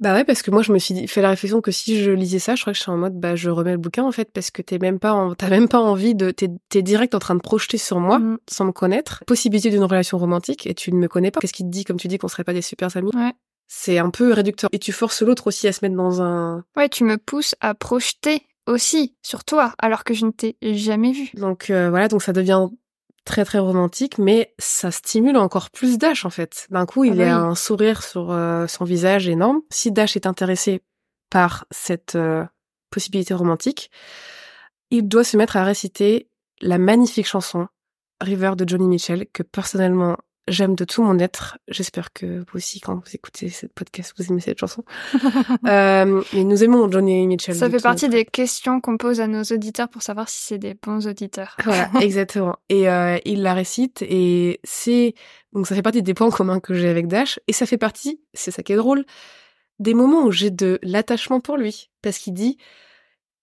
Bah ouais, parce que moi, je me suis fait la réflexion que si je lisais ça, je crois que je suis en mode, bah, je remets le bouquin, en fait, parce que t'es même pas, en... t'as même pas envie de, t'es, t'es direct en train de projeter sur moi, mm. sans me connaître, possibilité d'une relation romantique, et tu ne me connais pas. Qu'est-ce qui te dit, comme tu dis, qu'on serait pas des super amis? Ouais. C'est un peu réducteur. Et tu forces l'autre aussi à se mettre dans un... Ouais, tu me pousses à projeter aussi sur toi, alors que je ne t'ai jamais vu. Donc euh, voilà, donc ça devient très très romantique, mais ça stimule encore plus Dash en fait. D'un coup, il y a un sourire sur euh, son visage énorme. Si Dash est intéressé par cette euh, possibilité romantique, il doit se mettre à réciter la magnifique chanson River de Johnny Mitchell que personnellement J'aime de tout mon être. J'espère que vous aussi, quand vous écoutez cette podcast, vous aimez cette chanson. euh, mais nous aimons Johnny Mitchell. Ça fait partie des questions qu'on pose à nos auditeurs pour savoir si c'est des bons auditeurs. Voilà, exactement. Et euh, il la récite et c'est donc ça fait partie des points communs que j'ai avec Dash et ça fait partie, c'est ça qui est drôle, des moments où j'ai de l'attachement pour lui parce qu'il dit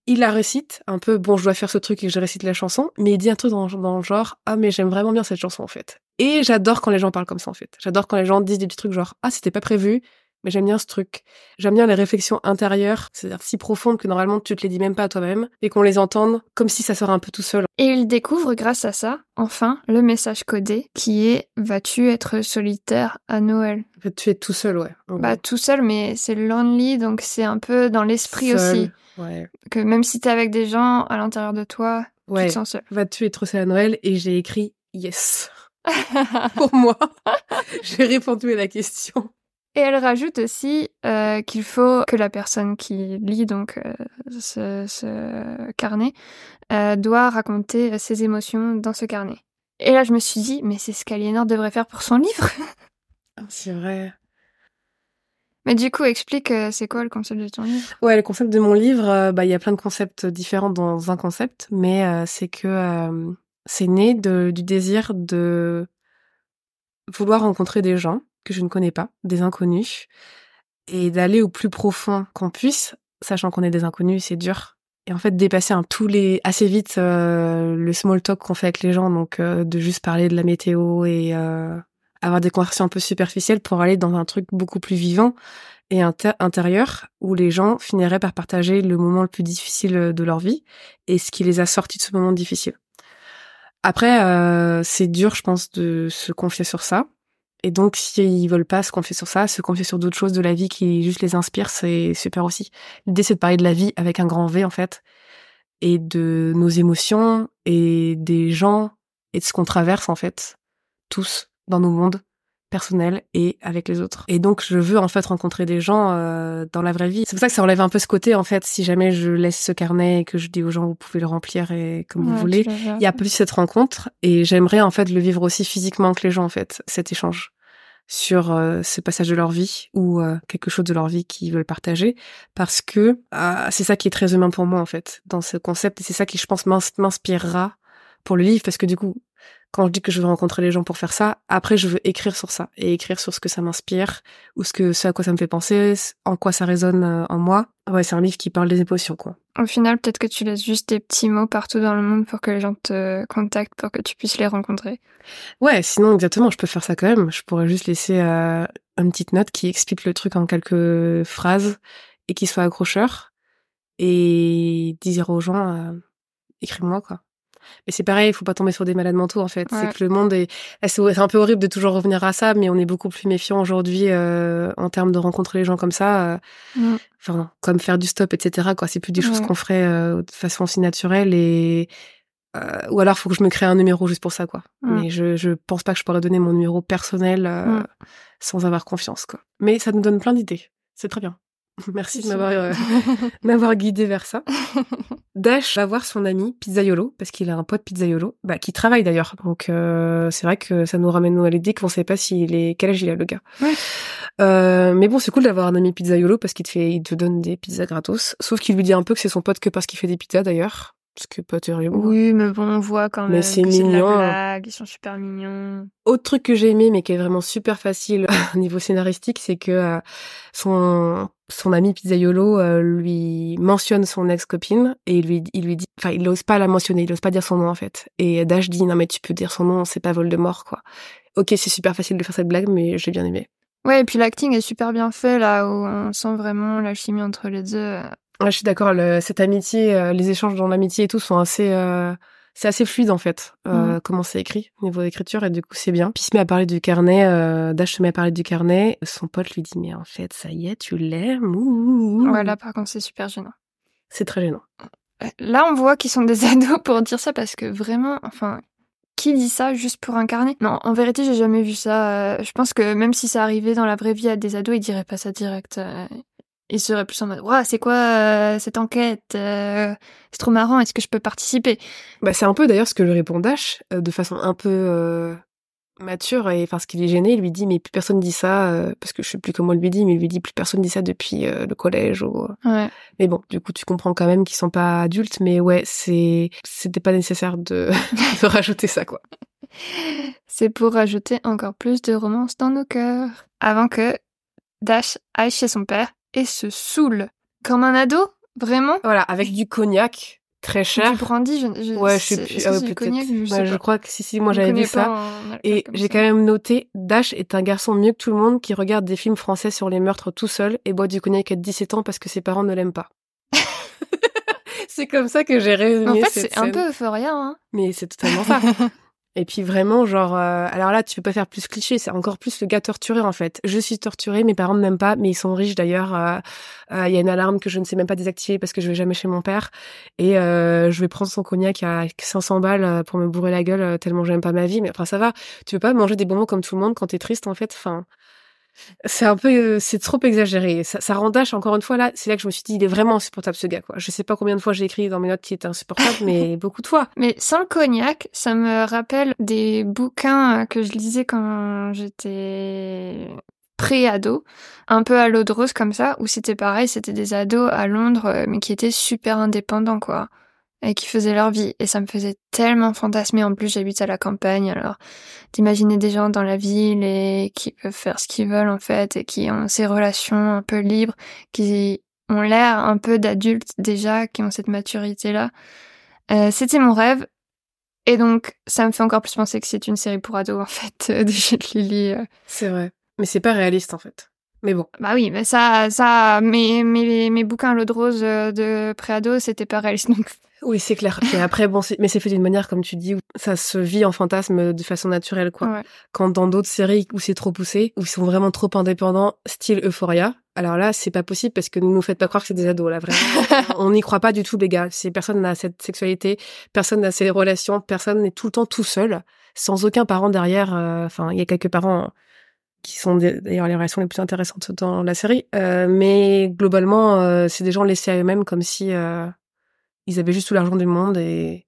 il la récite un peu, bon, je dois faire ce truc et je récite la chanson, mais il dit un truc dans, dans le genre, ah, mais j'aime vraiment bien cette chanson, en fait. Et j'adore quand les gens parlent comme ça, en fait. J'adore quand les gens disent des petits trucs genre, ah, c'était pas prévu, mais j'aime bien ce truc. J'aime bien les réflexions intérieures, c'est-à-dire si profondes que normalement tu te les dis même pas à toi-même, et qu'on les entende comme si ça serait un peu tout seul. Et il découvre grâce à ça, enfin, le message codé qui est vas-tu être solitaire à Noël? Vas-tu être tout seul, ouais. Bah tout seul, mais c'est lonely, donc c'est un peu dans l'esprit aussi. Ouais. Que même si t'es avec des gens à l'intérieur de toi, tu te sens seul. Vas-tu être seul à Noël? Et j'ai écrit yes. Pour moi, j'ai répondu à la question. Et elle rajoute aussi euh, qu'il faut que la personne qui lit donc euh, ce, ce, carnet euh, doit raconter ses émotions dans ce carnet. Et là, je me suis dit, mais c'est ce qu'Aliénor devrait faire pour son livre. Ah, c'est vrai. Mais du coup, explique, euh, c'est quoi le concept de ton livre? Ouais, le concept de mon livre, euh, bah il y a plein de concepts différents dans un concept, mais euh, c'est que c'est né du désir de vouloir rencontrer des gens que je ne connais pas, des inconnus, et d'aller au plus profond qu'on puisse, sachant qu'on est des inconnus, c'est dur. Et en fait, dépasser un tous les assez vite le small talk qu'on fait avec les gens, donc de juste parler de la météo et avoir des conversations un peu superficielles pour aller dans un truc beaucoup plus vivant et intérieur où les gens finiraient par partager le moment le plus difficile de leur vie et ce qui les a sortis de ce moment difficile. Après, euh, c'est dur, je pense, de se confier sur ça. Et donc, s'ils veulent pas se confier sur ça, se confier sur d'autres choses de la vie qui juste les inspirent, c'est super aussi. L'idée, c'est de parler de la vie avec un grand V, en fait, et de nos émotions, et des gens, et de ce qu'on traverse, en fait, tous, dans nos mondes personnels et avec les autres. Et donc je veux en fait rencontrer des gens euh, dans la vraie vie. C'est pour ça que ça enlève un peu ce côté en fait. Si jamais je laisse ce carnet et que je dis aux gens vous pouvez le remplir et comme vous voulez, il y a plus cette rencontre et j'aimerais en fait le vivre aussi physiquement que les gens en fait cet échange sur euh, ce passage de leur vie ou euh, quelque chose de leur vie qu'ils veulent partager parce que ah, c'est ça qui est très humain pour moi en fait dans ce concept et c'est ça qui je pense m'inspirera pour le livre parce que du coup quand je dis que je veux rencontrer les gens pour faire ça, après je veux écrire sur ça et écrire sur ce que ça m'inspire ou ce que ce à quoi ça me fait penser, en quoi ça résonne euh, en moi. Ouais, c'est un livre qui parle des émotions quoi. Au final, peut-être que tu laisses juste des petits mots partout dans le monde pour que les gens te contactent pour que tu puisses les rencontrer. Ouais, sinon exactement, je peux faire ça quand même. Je pourrais juste laisser euh, une petite note qui explique le truc en quelques phrases et qui soit accrocheur et dire aux gens euh, écris-moi quoi. Mais c'est pareil, il faut pas tomber sur des malades mentaux en fait. C'est que le monde est, c'est un peu horrible de toujours revenir à ça, mais on est beaucoup plus méfiant aujourd'hui euh, en termes de rencontrer les gens comme ça. Euh, mm. Enfin, comme faire du stop, etc. Quoi, c'est plus des choses qu'on ferait euh, de façon aussi naturelle et ou alors faut que je me crée un numéro juste pour ça quoi. Mm. Mais je je pense pas que je pourrais donner mon numéro personnel mm. sans avoir confiance quoi. Mais ça nous donne plein d'idées. C'est très bien. Merci de m'avoir euh, m'avoir guidé vers ça. Dash va voir son ami Pizzaiolo parce qu'il a un pote Pizzaiolo bah, qui travaille d'ailleurs. Donc euh, c'est vrai que ça nous ramène à l'idée qu'on sait pas s'il est quel âge il a le gars. Euh, mais bon, c'est cool d'avoir un ami Pizzaiolo parce qu'il te fait il te donne des pizzas gratos. Sauf qu'il lui dit un peu que c'est son pote que parce qu'il fait des pizzas d'ailleurs. Ce qui est pas terrible. Oui, mais bon, on voit quand même. Mais c'est mignon. ils sont super mignons. Autre truc que j'ai aimé, mais qui est vraiment super facile au niveau scénaristique, c'est que euh, son son ami Pizzaiolo euh, lui mentionne son ex-copine et il lui il lui dit, enfin, il n'ose pas la mentionner, il n'ose pas dire son nom en fait. Et Dash dit non mais tu peux dire son nom, c'est pas Voldemort quoi. Ok, c'est super facile de faire cette blague, mais j'ai bien aimé. Ouais, et puis l'acting est super bien fait là, où on sent vraiment la chimie entre les deux. Ouais, je suis d'accord. Cette amitié, euh, les échanges dans l'amitié et tout sont assez, euh, c'est assez fluide en fait. Euh, comment c'est écrit au niveau d'écriture et du coup c'est bien. Puis il se met à parler du carnet. Dash se met à parler du carnet. Son pote lui dit mais en fait ça y est, tu l'aimes. Ouais, là par contre c'est super gênant. C'est très gênant. Là on voit qu'ils sont des ados pour dire ça parce que vraiment, enfin, qui dit ça juste pour un carnet Non, en vérité, j'ai jamais vu ça. Je pense que même si ça arrivait dans la vraie vie à des ados, ils diraient pas ça direct il serait plus en mode Waouh, c'est quoi euh, cette enquête euh, C'est trop marrant, est-ce que je peux participer? Bah, C'est un peu d'ailleurs ce que lui répond Dash, euh, de façon un peu mature, et parce qu'il est gêné, il lui dit Mais plus personne dit ça, parce que je sais plus comment il lui dit, mais il lui dit Plus personne dit ça depuis le collège. Ou... Ouais. Mais bon, du coup, tu comprends quand même qu'ils sont pas adultes, mais ouais, c'est c'était pas nécessaire de... de rajouter ça, quoi. C'est pour rajouter encore plus de romance dans nos cœurs. Avant que Dash aille chez son père et se saoule. Comme un ado Vraiment? Voilà, avec du cognac très cher. Du brandy, je, ouais, je sais plus. Ah je, je crois que si, si, moi j'avais vu ça. Et j'ai quand même noté, Dash est un garçon mieux que tout le monde qui regarde des films français sur les meurtres tout seul et boit du cognac à 17 ans parce que ses parents ne l'aiment pas. c'est comme ça que j'ai résumé En fait, c'est un peu euphoria, hein. Mais c'est totalement ça. Et puis vraiment, genre, euh, alors là, tu peux pas faire plus cliché, c'est encore plus le gars torturé en fait. Je suis torturé, mes parents ne m'aiment pas, mais ils sont riches d'ailleurs. Euh, euh, il y a une alarme que je ne sais même pas désactiver parce que je vais jamais chez mon père. Et je vais prendre son cognac à 500 balles pour me bourrer la gueule tellement j'aime pas ma vie. Mais enfin, ça va. Tu peux pas manger des bonbons comme tout le monde quand t'es triste en fait. Enfin, c'est un peu, euh, c'est trop exagéré. Ça, ça rendache encore une fois là. C'est là que je me suis dit, il est vraiment insupportable ce gars. Quoi. Je sais pas combien de fois j'ai écrit dans mes notes qu'il était insupportable, mais beaucoup de fois. Mais sans le cognac, ça me rappelle des bouquins que je lisais quand j'étais pré-ado, un peu à l'eau de rose comme ça, où c'était pareil, c'était des ados à Londres, euh, mais qui étaient super indépendants, quoi et qui faisaient leur vie. Et ça me faisait tellement fantasmer. En plus, j'habite à la campagne, alors d'imaginer des gens dans la ville et qui peuvent faire ce qu'ils veulent en fait et qui ont ces relations un peu libres, qui ont l'air un peu d'adultes déjà, qui ont cette maturité-là. Euh, C'était mon rêve. Et donc, ça me fait encore plus penser que c'est une série pour ados en fait de chez Lily. Euh. C'est vrai, mais c'est pas réaliste en fait. Mais bon. Bah oui, mais ça, ça, mes, mes, mes bouquins l'eau de rose de pré-ado, c'était pas réaliste non plus. Oui, c'est clair. Et après, bon, mais c'est fait d'une manière, comme tu dis, où ça se vit en fantasme de façon naturelle, quoi. Quand dans d'autres séries où c'est trop poussé, où ils sont vraiment trop indépendants, style Euphoria, alors là, c'est pas possible parce que ne nous faites pas croire que c'est des ados, là, vraiment. On n'y croit pas du tout, les gars. Personne n'a cette sexualité, personne n'a ces relations, personne n'est tout le temps tout seul, sans aucun parent derrière. Euh, enfin, il y a quelques parents qui sont d'ailleurs les relations les plus intéressantes dans la série, euh, mais globalement, euh, c'est des gens laissés à eux-mêmes comme si ils avaient juste tout l'argent du monde et,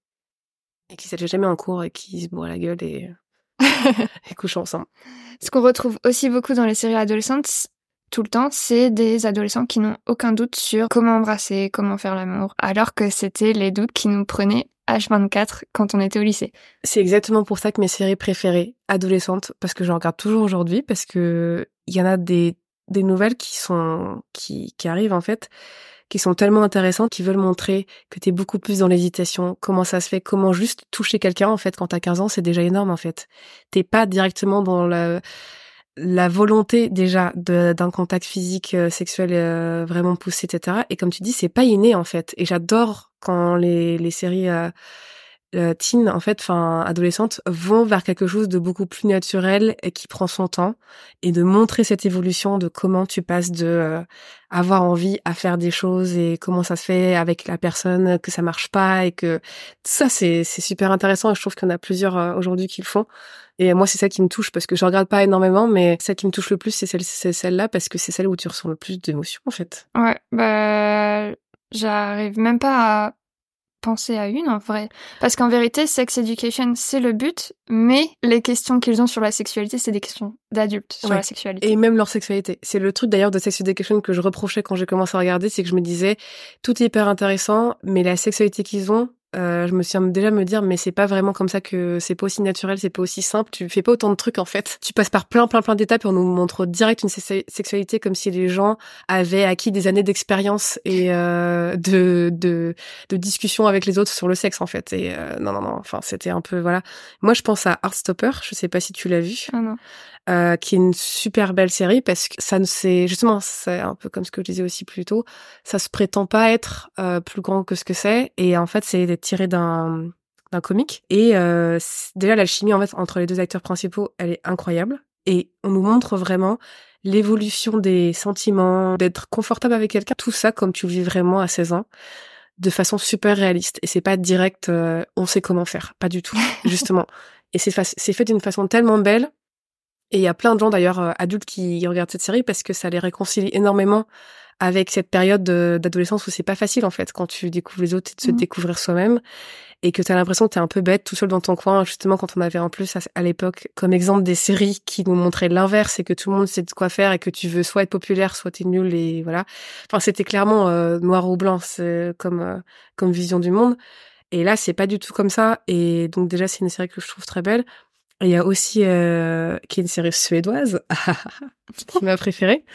et qu'ils s'étaient jamais en cours et qu'ils se bourraient la gueule et, et couchent ensemble. Ce qu'on retrouve aussi beaucoup dans les séries adolescentes, tout le temps, c'est des adolescents qui n'ont aucun doute sur comment embrasser, comment faire l'amour, alors que c'était les doutes qui nous prenaient H24 quand on était au lycée. C'est exactement pour ça que mes séries préférées, adolescentes, parce que je regarde toujours aujourd'hui, parce que il y en a des, des nouvelles qui sont, qui, qui arrivent en fait, qui sont tellement intéressantes, qui veulent montrer que t'es beaucoup plus dans l'hésitation, comment ça se fait, comment juste toucher quelqu'un en fait quand t'as 15 ans, c'est déjà énorme en fait. T'es pas directement dans la, la volonté déjà d'un contact physique euh, sexuel euh, vraiment poussé etc et comme tu dis c'est pas inné en fait. Et j'adore quand les, les séries euh, euh, teen en fait enfin adolescentes vont vers quelque chose de beaucoup plus naturel et qui prend son temps et de montrer cette évolution de comment tu passes de avoir envie à faire des choses et comment ça se fait avec la personne que ça marche pas et que ça c'est c'est super intéressant et je trouve qu'il y en a plusieurs aujourd'hui qui le font et moi, c'est ça qui me touche parce que je regarde pas énormément, mais celle qui me touche le plus, c'est celle, c'est celle-là parce que c'est celle où tu ressens le plus d'émotions, en fait. Ouais, bah, j'arrive même pas à penser à une en vrai. Parce qu'en vérité, sex education, c'est le but, mais les questions qu'ils ont sur la sexualité, c'est des questions d'adultes sur la sexualité. Et même leur sexualité. C'est le truc d'ailleurs de sex education que je reprochais quand j'ai commencé à regarder, c'est que je me disais, tout est hyper intéressant, mais la sexualité qu'ils ont, euh, je me suis déjà me dire mais c'est pas vraiment comme ça que c'est pas aussi naturel, c'est pas aussi simple, tu fais pas autant de trucs en fait. Tu passes par plein plein plein d'étapes et on nous montre direct une sexualité comme si les gens avaient acquis des années d'expérience et euh, de, de de discussion avec les autres sur le sexe en fait. Et euh, non non non, enfin c'était un peu voilà. Moi je pense à Heartstopper, je sais pas si tu l'as vu. Ah non. Euh, qui est une super belle série parce que ça ne c'est justement c'est un peu comme ce que je disais aussi plus tôt ça se prétend pas être euh, plus grand que ce que c'est et en fait c'est tiré d'un d'un comique et euh, déjà l'alchimie en fait entre les deux acteurs principaux elle est incroyable et on nous montre vraiment l'évolution des sentiments d'être confortable avec quelqu'un tout ça comme tu le vis vraiment à 16 ans de façon super réaliste et c'est pas direct euh, on sait comment faire pas du tout justement. Et c'est c'est fait d'une façon tellement belle et il y a plein de gens d'ailleurs euh, adultes qui regardent cette série parce que ça les réconcilie énormément avec cette période d'adolescence où c'est pas facile en fait quand tu découvres les autres et de se mmh. découvrir soi-même et que tu as l'impression que tu es un peu bête tout seul dans ton coin justement quand on avait en plus à, l'époque comme exemple des séries qui nous montraient l'inverse et que tout le monde sait de quoi faire et que tu veux soit être populaire soit t'es nul et voilà. Enfin c'était clairement euh, noir ou blanc c'est comme euh, comme vision du monde. Et là c'est pas du tout comme ça et donc déjà c'est une série que je trouve très belle il y a aussi euh, une série suédoise qui m'a préférée,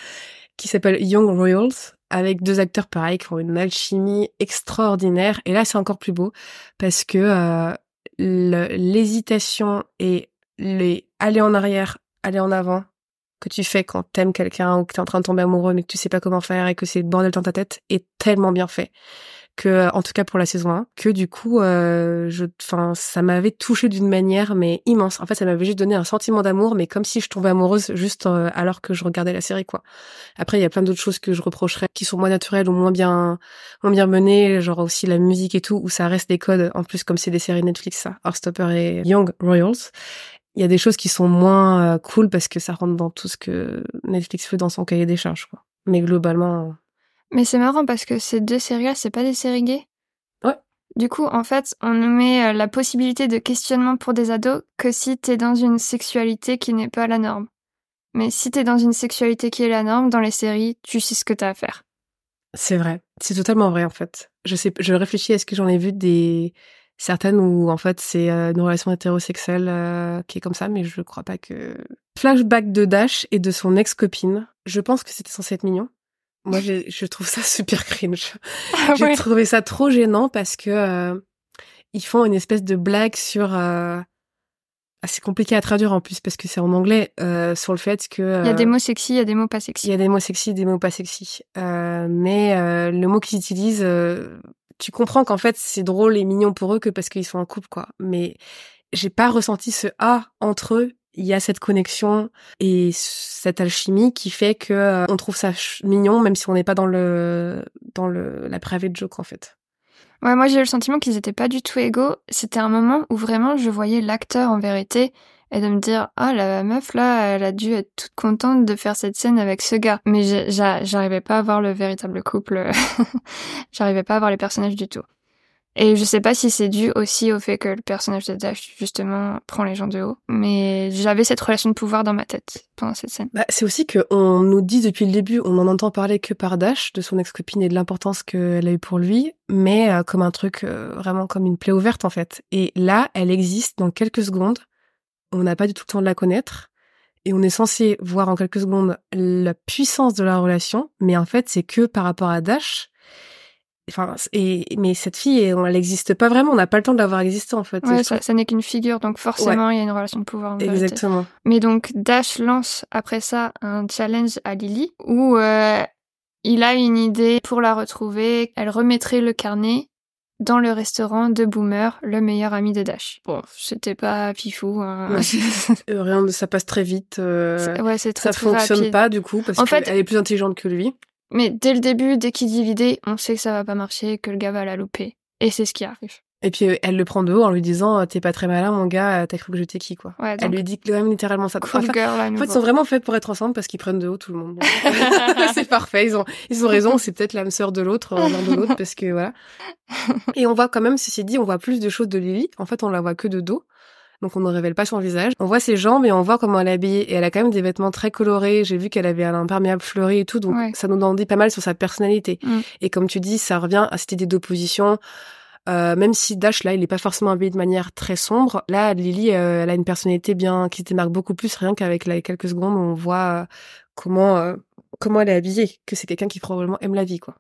qui s'appelle Young Royals, avec deux acteurs pareils qui ont une alchimie extraordinaire. Et là, c'est encore plus beau parce que euh, l'hésitation et les aller en arrière, aller en avant que tu fais quand t'aimes quelqu'un ou que t'es en train de tomber amoureux mais que tu sais pas comment faire et que c'est le bordel dans ta tête est tellement bien fait que en tout cas pour la saison 1 que du coup euh, je enfin ça m'avait touché d'une manière mais immense. En fait ça m'avait juste donné un sentiment d'amour mais comme si je tombais amoureuse juste euh, alors que je regardais la série quoi. Après il y a plein d'autres choses que je reprocherais qui sont moins naturelles ou moins bien moins bien menées genre aussi la musique et tout où ça reste des codes en plus comme c'est des séries Netflix ça. Heartstopper et Young Royals. Il y a des choses qui sont moins euh, cool parce que ça rentre dans tout ce que Netflix fait dans son cahier des charges quoi. Mais globalement mais c'est marrant parce que ces deux séries-là, c'est pas des séries gays. Ouais. Du coup, en fait, on nous met euh, la possibilité de questionnement pour des ados que si t'es dans une sexualité qui n'est pas la norme. Mais si t'es dans une sexualité qui est la norme, dans les séries, tu sais ce que t'as à faire. C'est vrai. C'est totalement vrai, en fait. Je sais, je réfléchis à ce que j'en ai vu des certaines où, en fait, c'est euh, une relation hétérosexuelle euh, qui est comme ça, mais je crois pas que... Flashback de Dash et de son ex-copine. Je pense que c'était censé être mignon. Moi, je trouve ça super cringe. Ah j'ai trouvé ça trop gênant parce que euh, ils font une espèce de blague sur. Euh, c'est compliqué à traduire en plus parce que c'est en anglais euh, sur le fait que. il y a des mots sexy, il y a des mots pas sexy. Il y a des mots sexy, des mots pas sexy. mais le mot qu'ils utilisent, tu comprends qu'en fait c'est drôle et mignon pour eux que parce qu'ils sont en couple, quoi. Mais j'ai pas ressenti ce A entre eux il y a cette connexion et cette alchimie qui fait que euh, on trouve ça mignon même si on n'est pas dans le dans le la private joke en fait. Ouais, moi j'ai eu le sentiment qu'ils étaient pas du tout égaux. C'était un moment où vraiment je voyais l'acteur en vérité et de me dire ah la meuf là elle a dû être toute contente de faire cette scène avec ce gars mais j'arrivais pas à voir le véritable couple j'arrivais pas à voir les personnages du tout Et je sais pas si c'est dû aussi au fait que le personnage de Dash, justement, prend les gens de haut. Mais j'avais cette relation de pouvoir dans ma tête pendant cette scène. Bah, c'est aussi qu'on nous dit depuis le début, on n'en entend parler que par Dash, de son ex-copine et de l'importance qu'elle a eu pour lui, mais euh, comme un truc, euh, vraiment comme une plaie ouverte en fait. Et là, elle existe dans quelques secondes. On n'a pas du tout le temps de la connaître. Et on est censé voir en quelques secondes la puissance de la relation, mais en fait, c'est que par rapport à Dash, Enfin, et, mais cette fille, elle n'existe pas vraiment. On n'a pas le temps de l'avoir existé en fait. Ouais, ça, ça n'est qu'une figure, donc forcément, il y a une relation de pouvoir. En Exactement. Mais donc Dash lance après ça un challenge à Lily où euh, il a une idée pour la retrouver. Elle remettrait le carnet dans le restaurant de Boomer, le meilleur ami de Dash. Bon, c'était pas fifou. Hein. Euh, rien de ça passe très vite. Euh, ouais, c'est très, ça fonctionne pas du coup parce qu'elle est plus intelligente que lui. Mais dès le début, dès qu'il dit l'idée, on sait que ça va pas marcher, que le gars va la louper. Et c'est ce qui arrive. Et puis elle le prend de haut en lui disant t'es pas très malin mon gars t'as cru que j'étais qui quoi. Ouais, elle lui dit quand même littéralement ça. Cool girl, en fait ils sont vraiment faits pour être ensemble parce qu'ils prennent de haut tout le monde. c'est parfait ils ont ils ont raison c'est peut-être l'âme sœur de l'autre euh, l'un de l'autre parce que voilà. Et on voit quand même ceci dit on voit plus de choses de Lily en fait on la voit que de dos donc on ne révèle pas son visage. On voit ses jambes et on voit comment elle est habillée. Et elle a quand même des vêtements très colorés. J'ai vu qu'elle avait un imperméable fleuri et tout, donc ça nous en dit pas mal sur sa personnalité. Mm. Et comme tu dis, ça revient à cette idée d'opposition. Euh, même si Dash là, il est pas forcément habillé de manière très sombre. Là, Lily, euh, elle a une personnalité bien qui se démarque beaucoup plus, rien qu'avec les quelques secondes, on voit euh, comment comment elle est habillée, que c'est quelqu'un qui probablement aime la vie, quoi.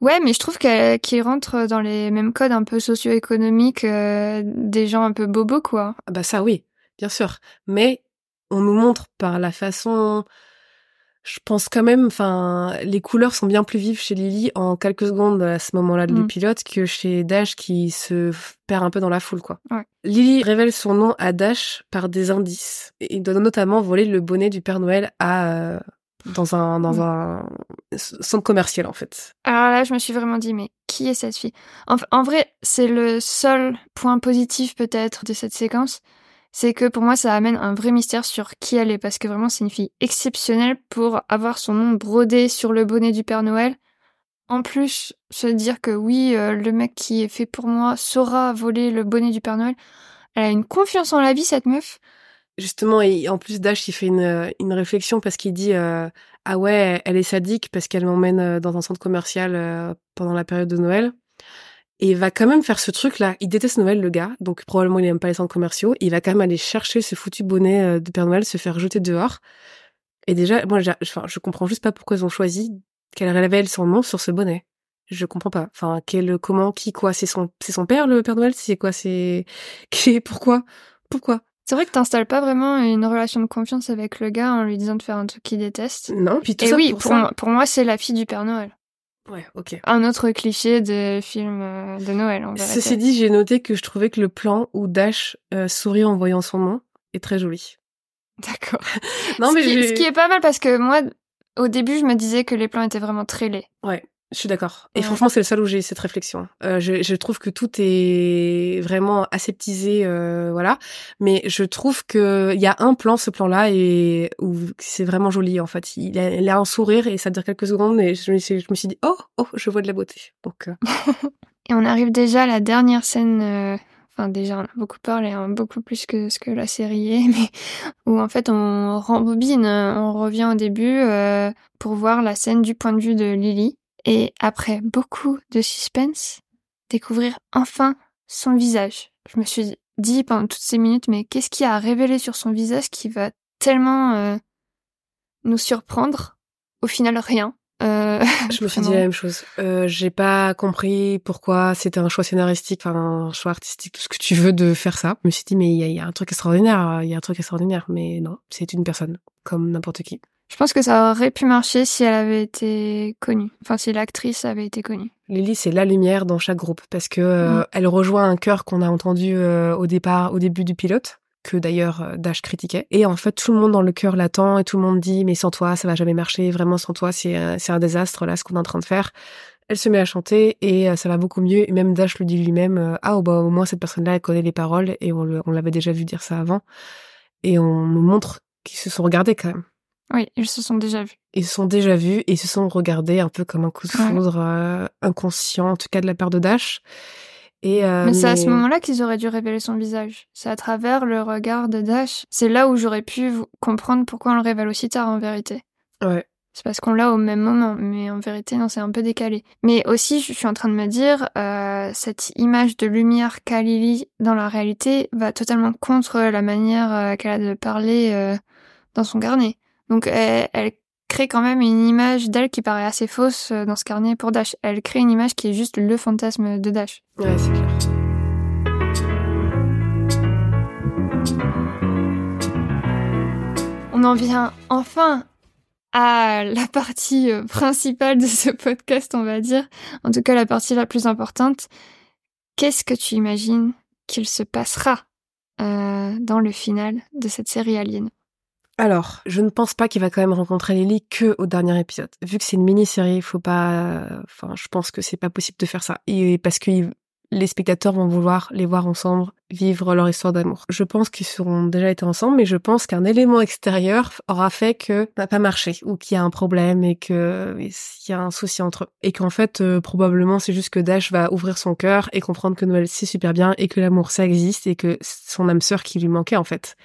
Ouais, mais je trouve qu'il rentre dans les mêmes codes un peu socio-économiques euh, des gens un peu bobos, quoi. Ah bah ça, oui, bien sûr. Mais on nous montre par la façon... Je pense quand même, enfin, les couleurs sont bien plus vives chez Lily en quelques secondes à ce moment-là de mm. pilote que chez Dash qui se perd un peu dans la foule, quoi. Ouais. Lily révèle son nom à Dash par des indices. Il doit notamment voler le bonnet du Père Noël à euh, dans un dans un centre commercial en fait. Alors là, je me suis vraiment dit mais qui est cette fille? En, en, vrai, c'est le seul point positif peut-être de cette séquence, c'est que pour moi ça amène un vrai mystère sur qui elle est parce que vraiment c'est une fille exceptionnelle pour avoir son nom brodé sur le bonnet du Père Noël. En plus, se dire que oui, euh, le mec qui est fait pour moi saura voler le bonnet du Père Noël. Elle a une confiance en la vie cette meuf justement, et en plus Dash, il fait une, une réflexion parce qu'il dit euh, ah ouais, elle est sadique parce qu'elle m'emmène euh, dans un centre commercial euh, pendant la période de Noël. Et il va quand même faire ce truc-là. Il déteste Noël, le gars, donc probablement il n'aime pas les centres commerciaux. Il va quand même aller chercher ce foutu bonnet de Père Noël, se faire jeter dehors. Et déjà, moi, enfin, je comprends juste pas pourquoi ils ont choisi qu'elle révèle son nom sur ce bonnet. Je comprends pas. Enfin, quel, comment, qui, quoi C'est son, c'est son père, le Père Noël? C'est quoi C'est, pourquoi? Pourquoi? C'est vrai que t'installes pas vraiment une relation de confiance avec le gars en lui disant de faire un truc qu'il déteste. Non, puis tout Et ça oui, pour, pour, moi, pour moi, c'est la fille du Père Noël. Ouais, ok. Un autre cliché de film euh, de Noël, en Ceci dit, j'ai noté que je trouvais que le plan où Dash euh, sourit en voyant son nom est très joli. D'accord. non, mais qui, ce qui, est pas mal parce que moi, au début, je me disais que les plans étaient vraiment très laids. Ouais. Je suis d'accord. Et franchement, c'est le seul où j'ai cette réflexion. Euh, je, je, trouve que tout est vraiment aseptisé, euh, voilà. Mais je trouve que il y a un plan, ce plan-là, et où c'est vraiment joli en fait. Il a, il a, un sourire et ça dure quelques secondes, et je, je me suis dit oh oh, je vois de la beauté. Donc. Euh. et on arrive déjà à la dernière scène. Enfin déjà on a beaucoup parlé, hein, beaucoup plus que ce que la série est, mais où en fait on rembobine, on revient au début pour voir la scène du point de vue de Lily et après beaucoup de suspense, découvrir enfin son visage. Je me suis dit pendant toutes ces minutes, mais qu'est-ce qui a révélé sur son visage qui va tellement euh, nous surprendre? Au final, rien. Euh, je me suis dit la même chose. Euh, j'ai pas compris pourquoi c'était un choix scénaristique, enfin un choix artistique, tout ce que tu veux de faire ça. Je me suis dit mais il y, y, a un truc extraordinaire, il y a un truc extraordinaire, mais non, c'est une personne comme n'importe qui. Je pense que ça aurait pu marcher si elle avait été connue. Enfin, si l'actrice avait été connue. Lily, c'est la lumière dans chaque groupe parce que euh, elle rejoint un chœur qu'on a entendu euh, au départ, au début du pilote, que d'ailleurs euh, Dash critiquait. Et en fait, tout le monde dans le chœur l'attend et tout le monde dit mais sans toi, ça va jamais marcher. Vraiment, sans toi, c'est c'est un désastre là ce qu'on est en train de faire. Elle se met à chanter et ça va beaucoup mieux. Et même Dash le dit lui-même ah oh, bah au moins cette personne-là elle connaît les paroles et on, on l'avait déjà vu dire ça avant. Et on nous montre qu'ils se sont regardés quand même. Oui, ils se sont déjà vus. Ils se sont déjà vus et ils se sont regardés un peu comme un coup de foudre euh, inconscient, en tout cas de la part de Dash. Et euh, mais c'est à ce moment-là qu'ils auraient dû révéler son visage. C'est à travers le regard de Dash. C'est là où j'aurais pu comprendre pourquoi on le révèle aussi tard en vérité. Ouais. C'est parce qu'on l'a au même moment, mais en vérité, non, c'est un peu décalé. Mais aussi, je suis en train de me dire, euh, cette image de lumière qu'a Lily dans la réalité va totalement contre la manière euh, qu'elle a de parler euh, dans son carnet. Donc, elle, elle, crée quand même une image d'elle qui paraît assez fausse euh, dans ce carnet pour Dash. Elle crée une image qui est juste le fantasme de Dash. Ouais, c'est clair. On en vient enfin à la partie euh, principale de ce podcast, on va dire. En tout cas, la partie la plus importante. Qu'est-ce que tu imagines qu'il se passera euh, dans le final de cette série Alien? Alors, je ne pense pas qu'il va quand même rencontrer Lily que au dernier épisode. Vu que c'est une mini-série, faut pas. Enfin, je pense que c'est pas possible de faire ça. Et parce que les spectateurs vont vouloir les voir ensemble, vivre leur histoire d'amour. Je pense qu'ils seront déjà été ensemble, mais je pense qu'un élément extérieur aura fait que ça n'a pas marché, ou qu'il y a un problème et que y a un souci entre eux. Et qu'en fait, euh, probablement, c'est juste que Dash va ouvrir son cœur et comprendre que Noël c'est super bien et que l'amour ça existe et que son âme sœur qui lui manquait en fait.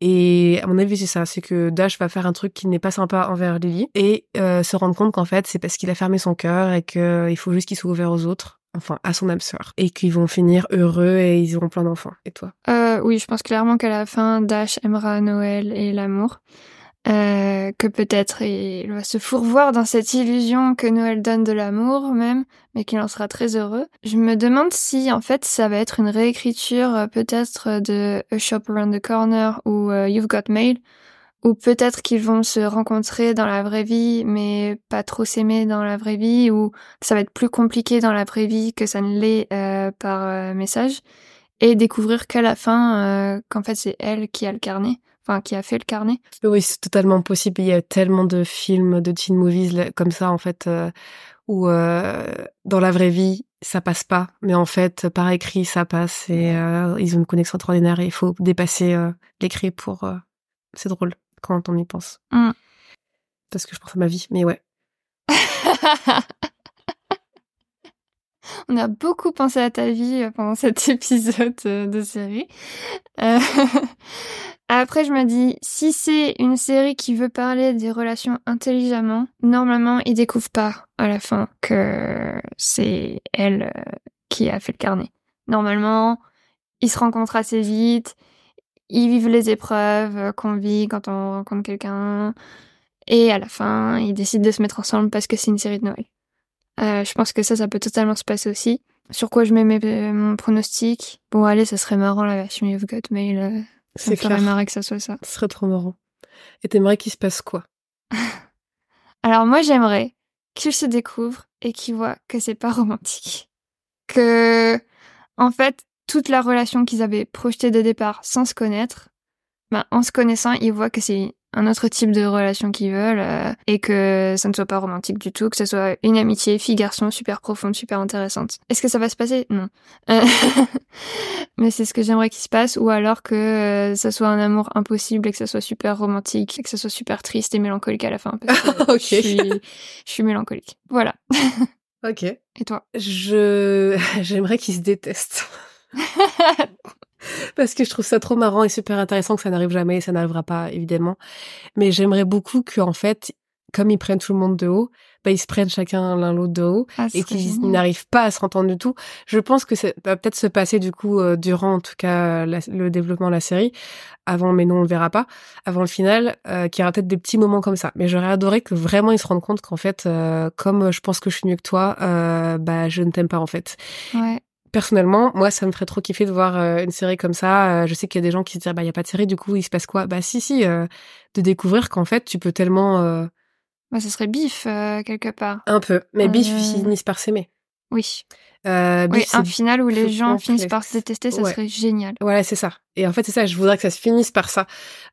Et à mon avis, c'est ça, c'est que Dash va faire un truc qui n'est pas sympa envers Lily et euh, se rendre compte qu'en fait, c'est parce qu'il a fermé son cœur et qu'il faut juste qu'il soit ouvert aux autres enfin à son âme sœur, et qu'ils vont finir heureux et ils auront plein d'enfants. Et toi? Euh, Oui, je pense clairement qu'à la fin, Dash aimera Noël et l'amour. Euh, que peut-être il va se fourvoir dans cette illusion que Noël donne de l'amour même, mais qu'il en sera très heureux. Je me demande si en fait ça va être une réécriture euh, peut-être de A Shop Around the Corner ou euh, You've Got Mail, ou peut-être qu'ils vont se rencontrer dans la vraie vie, mais pas trop s'aimer dans la vraie vie, ou ça va être plus compliqué dans la vraie vie que ça ne l'est euh, par euh, message, et découvrir qu'à la fin, euh, qu'en fait c'est elle qui a le carnet, enfin qui a fait le carnet. Oui, c'est totalement possible. Il y a tellement de films, de teen movies comme ça en fait, où dans la vraie vie ça passe pas, mais en fait par écrit ça passe et ils ont une connexion extraordinaire et il faut dépasser l'écrit pour. C'est drôle quand on y pense. Mm. Parce que je pense à ma vie, mais ouais. on a beaucoup pensé à ta vie euh, pendant cet épisode euh, de série. Euh, après, je me dis, si c'est une série qui veut parler des relations intelligemment, normalement, ils découvrent pas à la fin que c'est elle qui a fait le carnet. Normalement, ils se rencontrent assez vite, ils vivent les épreuves qu'on vit quand on rencontre quelqu'un. Et à la fin, ils décident de se mettre ensemble parce que c'est une série de Noël. Euh, je pense que ça, ça peut totalement se passer aussi. Sur quoi je mets mes, mon pronostic? Bon, allez, ça serait marrant la version You've Got Mail. Euh, ça me ferait marrer que ça soit ça. Ce serait trop marrant. Et t'aimerais qu'il se passe quoi? Alors moi, j'aimerais qu'il se découvre et qu'il voit que c'est pas romantique. Que, en fait, toute la relation qu'ils avaient projetée de départ sans se connaître, ben, en se connaissant, ils voient que c'est un autre type de relation qu'ils veulent euh, et que ça ne soit pas romantique du tout, que ce soit une amitié fille-garçon super profonde, super intéressante. Est-ce que ça va se passer? Non. Euh, mais c'est ce que j'aimerais qu'il se passe ou alors que euh, ça soit un amour impossible et que ça soit super romantique et que ça soit super triste et mélancolique à la fin. Parce que Ok. je, suis, je suis mélancolique. Voilà. Ok. Et toi? Je j'aimerais qu'ils se détestent. Parce que je trouve ça trop marrant et super intéressant que ça n'arrive jamais et ça n'arrivera pas, évidemment. Mais j'aimerais beaucoup qu'en fait, comme ils prennent tout le monde de haut, bah, ils se prennent chacun l'un l'autre de haut Ah, et qu'ils n'arrivent pas à se entendre du tout. Je pense que ça va peut-être se passer du coup euh, durant en tout cas la- le développement de la série, avant mais non on le verra pas, avant le final, euh, qu'il y aura peut-être des petits moments comme ça. Mais j'aurais adoré que vraiment ils se rendent compte qu'en fait, euh, comme je pense que je suis mieux que toi, bah je ne t'aime pas en fait. Ouais. Personnellement, moi, ça me ferait trop kiffer de voir euh, une série comme ça. Euh, je sais qu'il y a des gens qui se disent, bah, il y a pas de série, du coup, il se passe quoi? Bah, si, si, euh, de découvrir qu'en fait, tu peux tellement... Bah, ce serait bif, quelque part. un peu. Mais Euh, finissent par s'aimer. Oui. Euh, Oui, un final où les gens finissent par se détester, ça Ouais. serait génial. Voilà, c'est ça. Et en fait, c'est ça, je voudrais que ça se finisse par ça.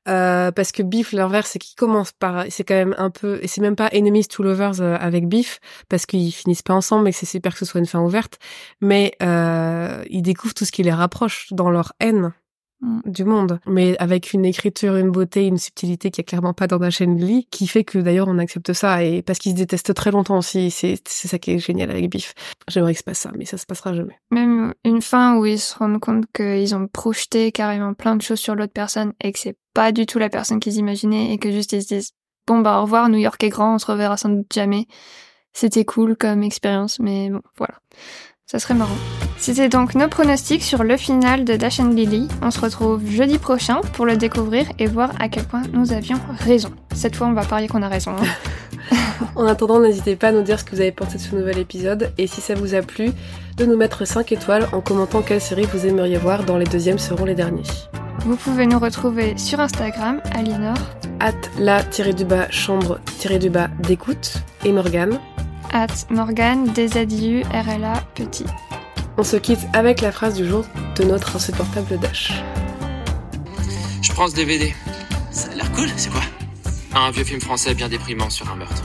Euh, parce que Biff, l'inverse, c'est qu'il commence par... C'est quand même un peu... Et c'est même pas Enemies to Lovers euh, avec Biff, parce qu'ils finissent pas ensemble et que c'est super que ce soit une fin ouverte. Mais euh, ils découvrent tout ce qui les rapproche dans leur haine. Mm. du monde, mais avec une écriture, une beauté, une subtilité qui est clairement pas dans la chaîne Lee, qui fait que d'ailleurs on accepte ça et parce qu'ils se détestent très longtemps aussi. C'est c'est ça qui est génial avec Biff. J'aimerais que se passe ça, mais ça se passera jamais. Même une fin où ils se rendent compte qu'ils ont projeté carrément plein de choses sur l'autre personne et que c'est pas du tout la personne qu'ils imaginaient et que juste ils se disent bon bah au revoir New York est grand, on se reverra sans doute jamais. C'était cool comme expérience, mais bon voilà. Ça serait marrant. C'était donc nos pronostics sur le final de Dash and Lily. On se retrouve jeudi prochain pour le découvrir et voir à quel point nous avions raison. Cette fois, on va parier qu'on a raison. hein. En attendant, n'hésitez pas à nous dire ce que vous avez pensé de ce nouvel épisode et si ça vous a plu, de nous mettre 5 étoiles en commentant quelle série vous aimeriez voir dans les deuxièmes seront les derniers. Vous pouvez nous retrouver sur Instagram, Alinor, At la-du-bas chambre-du-bas d'écoute et Morgane. At Morgan, DZU, RLA, petit. On se quitte avec la phrase du jour de notre insupportable Dash. Je prends ce DVD. Ça a l'air cool, c'est quoi? Un vieux film français bien déprimant sur un meurtre.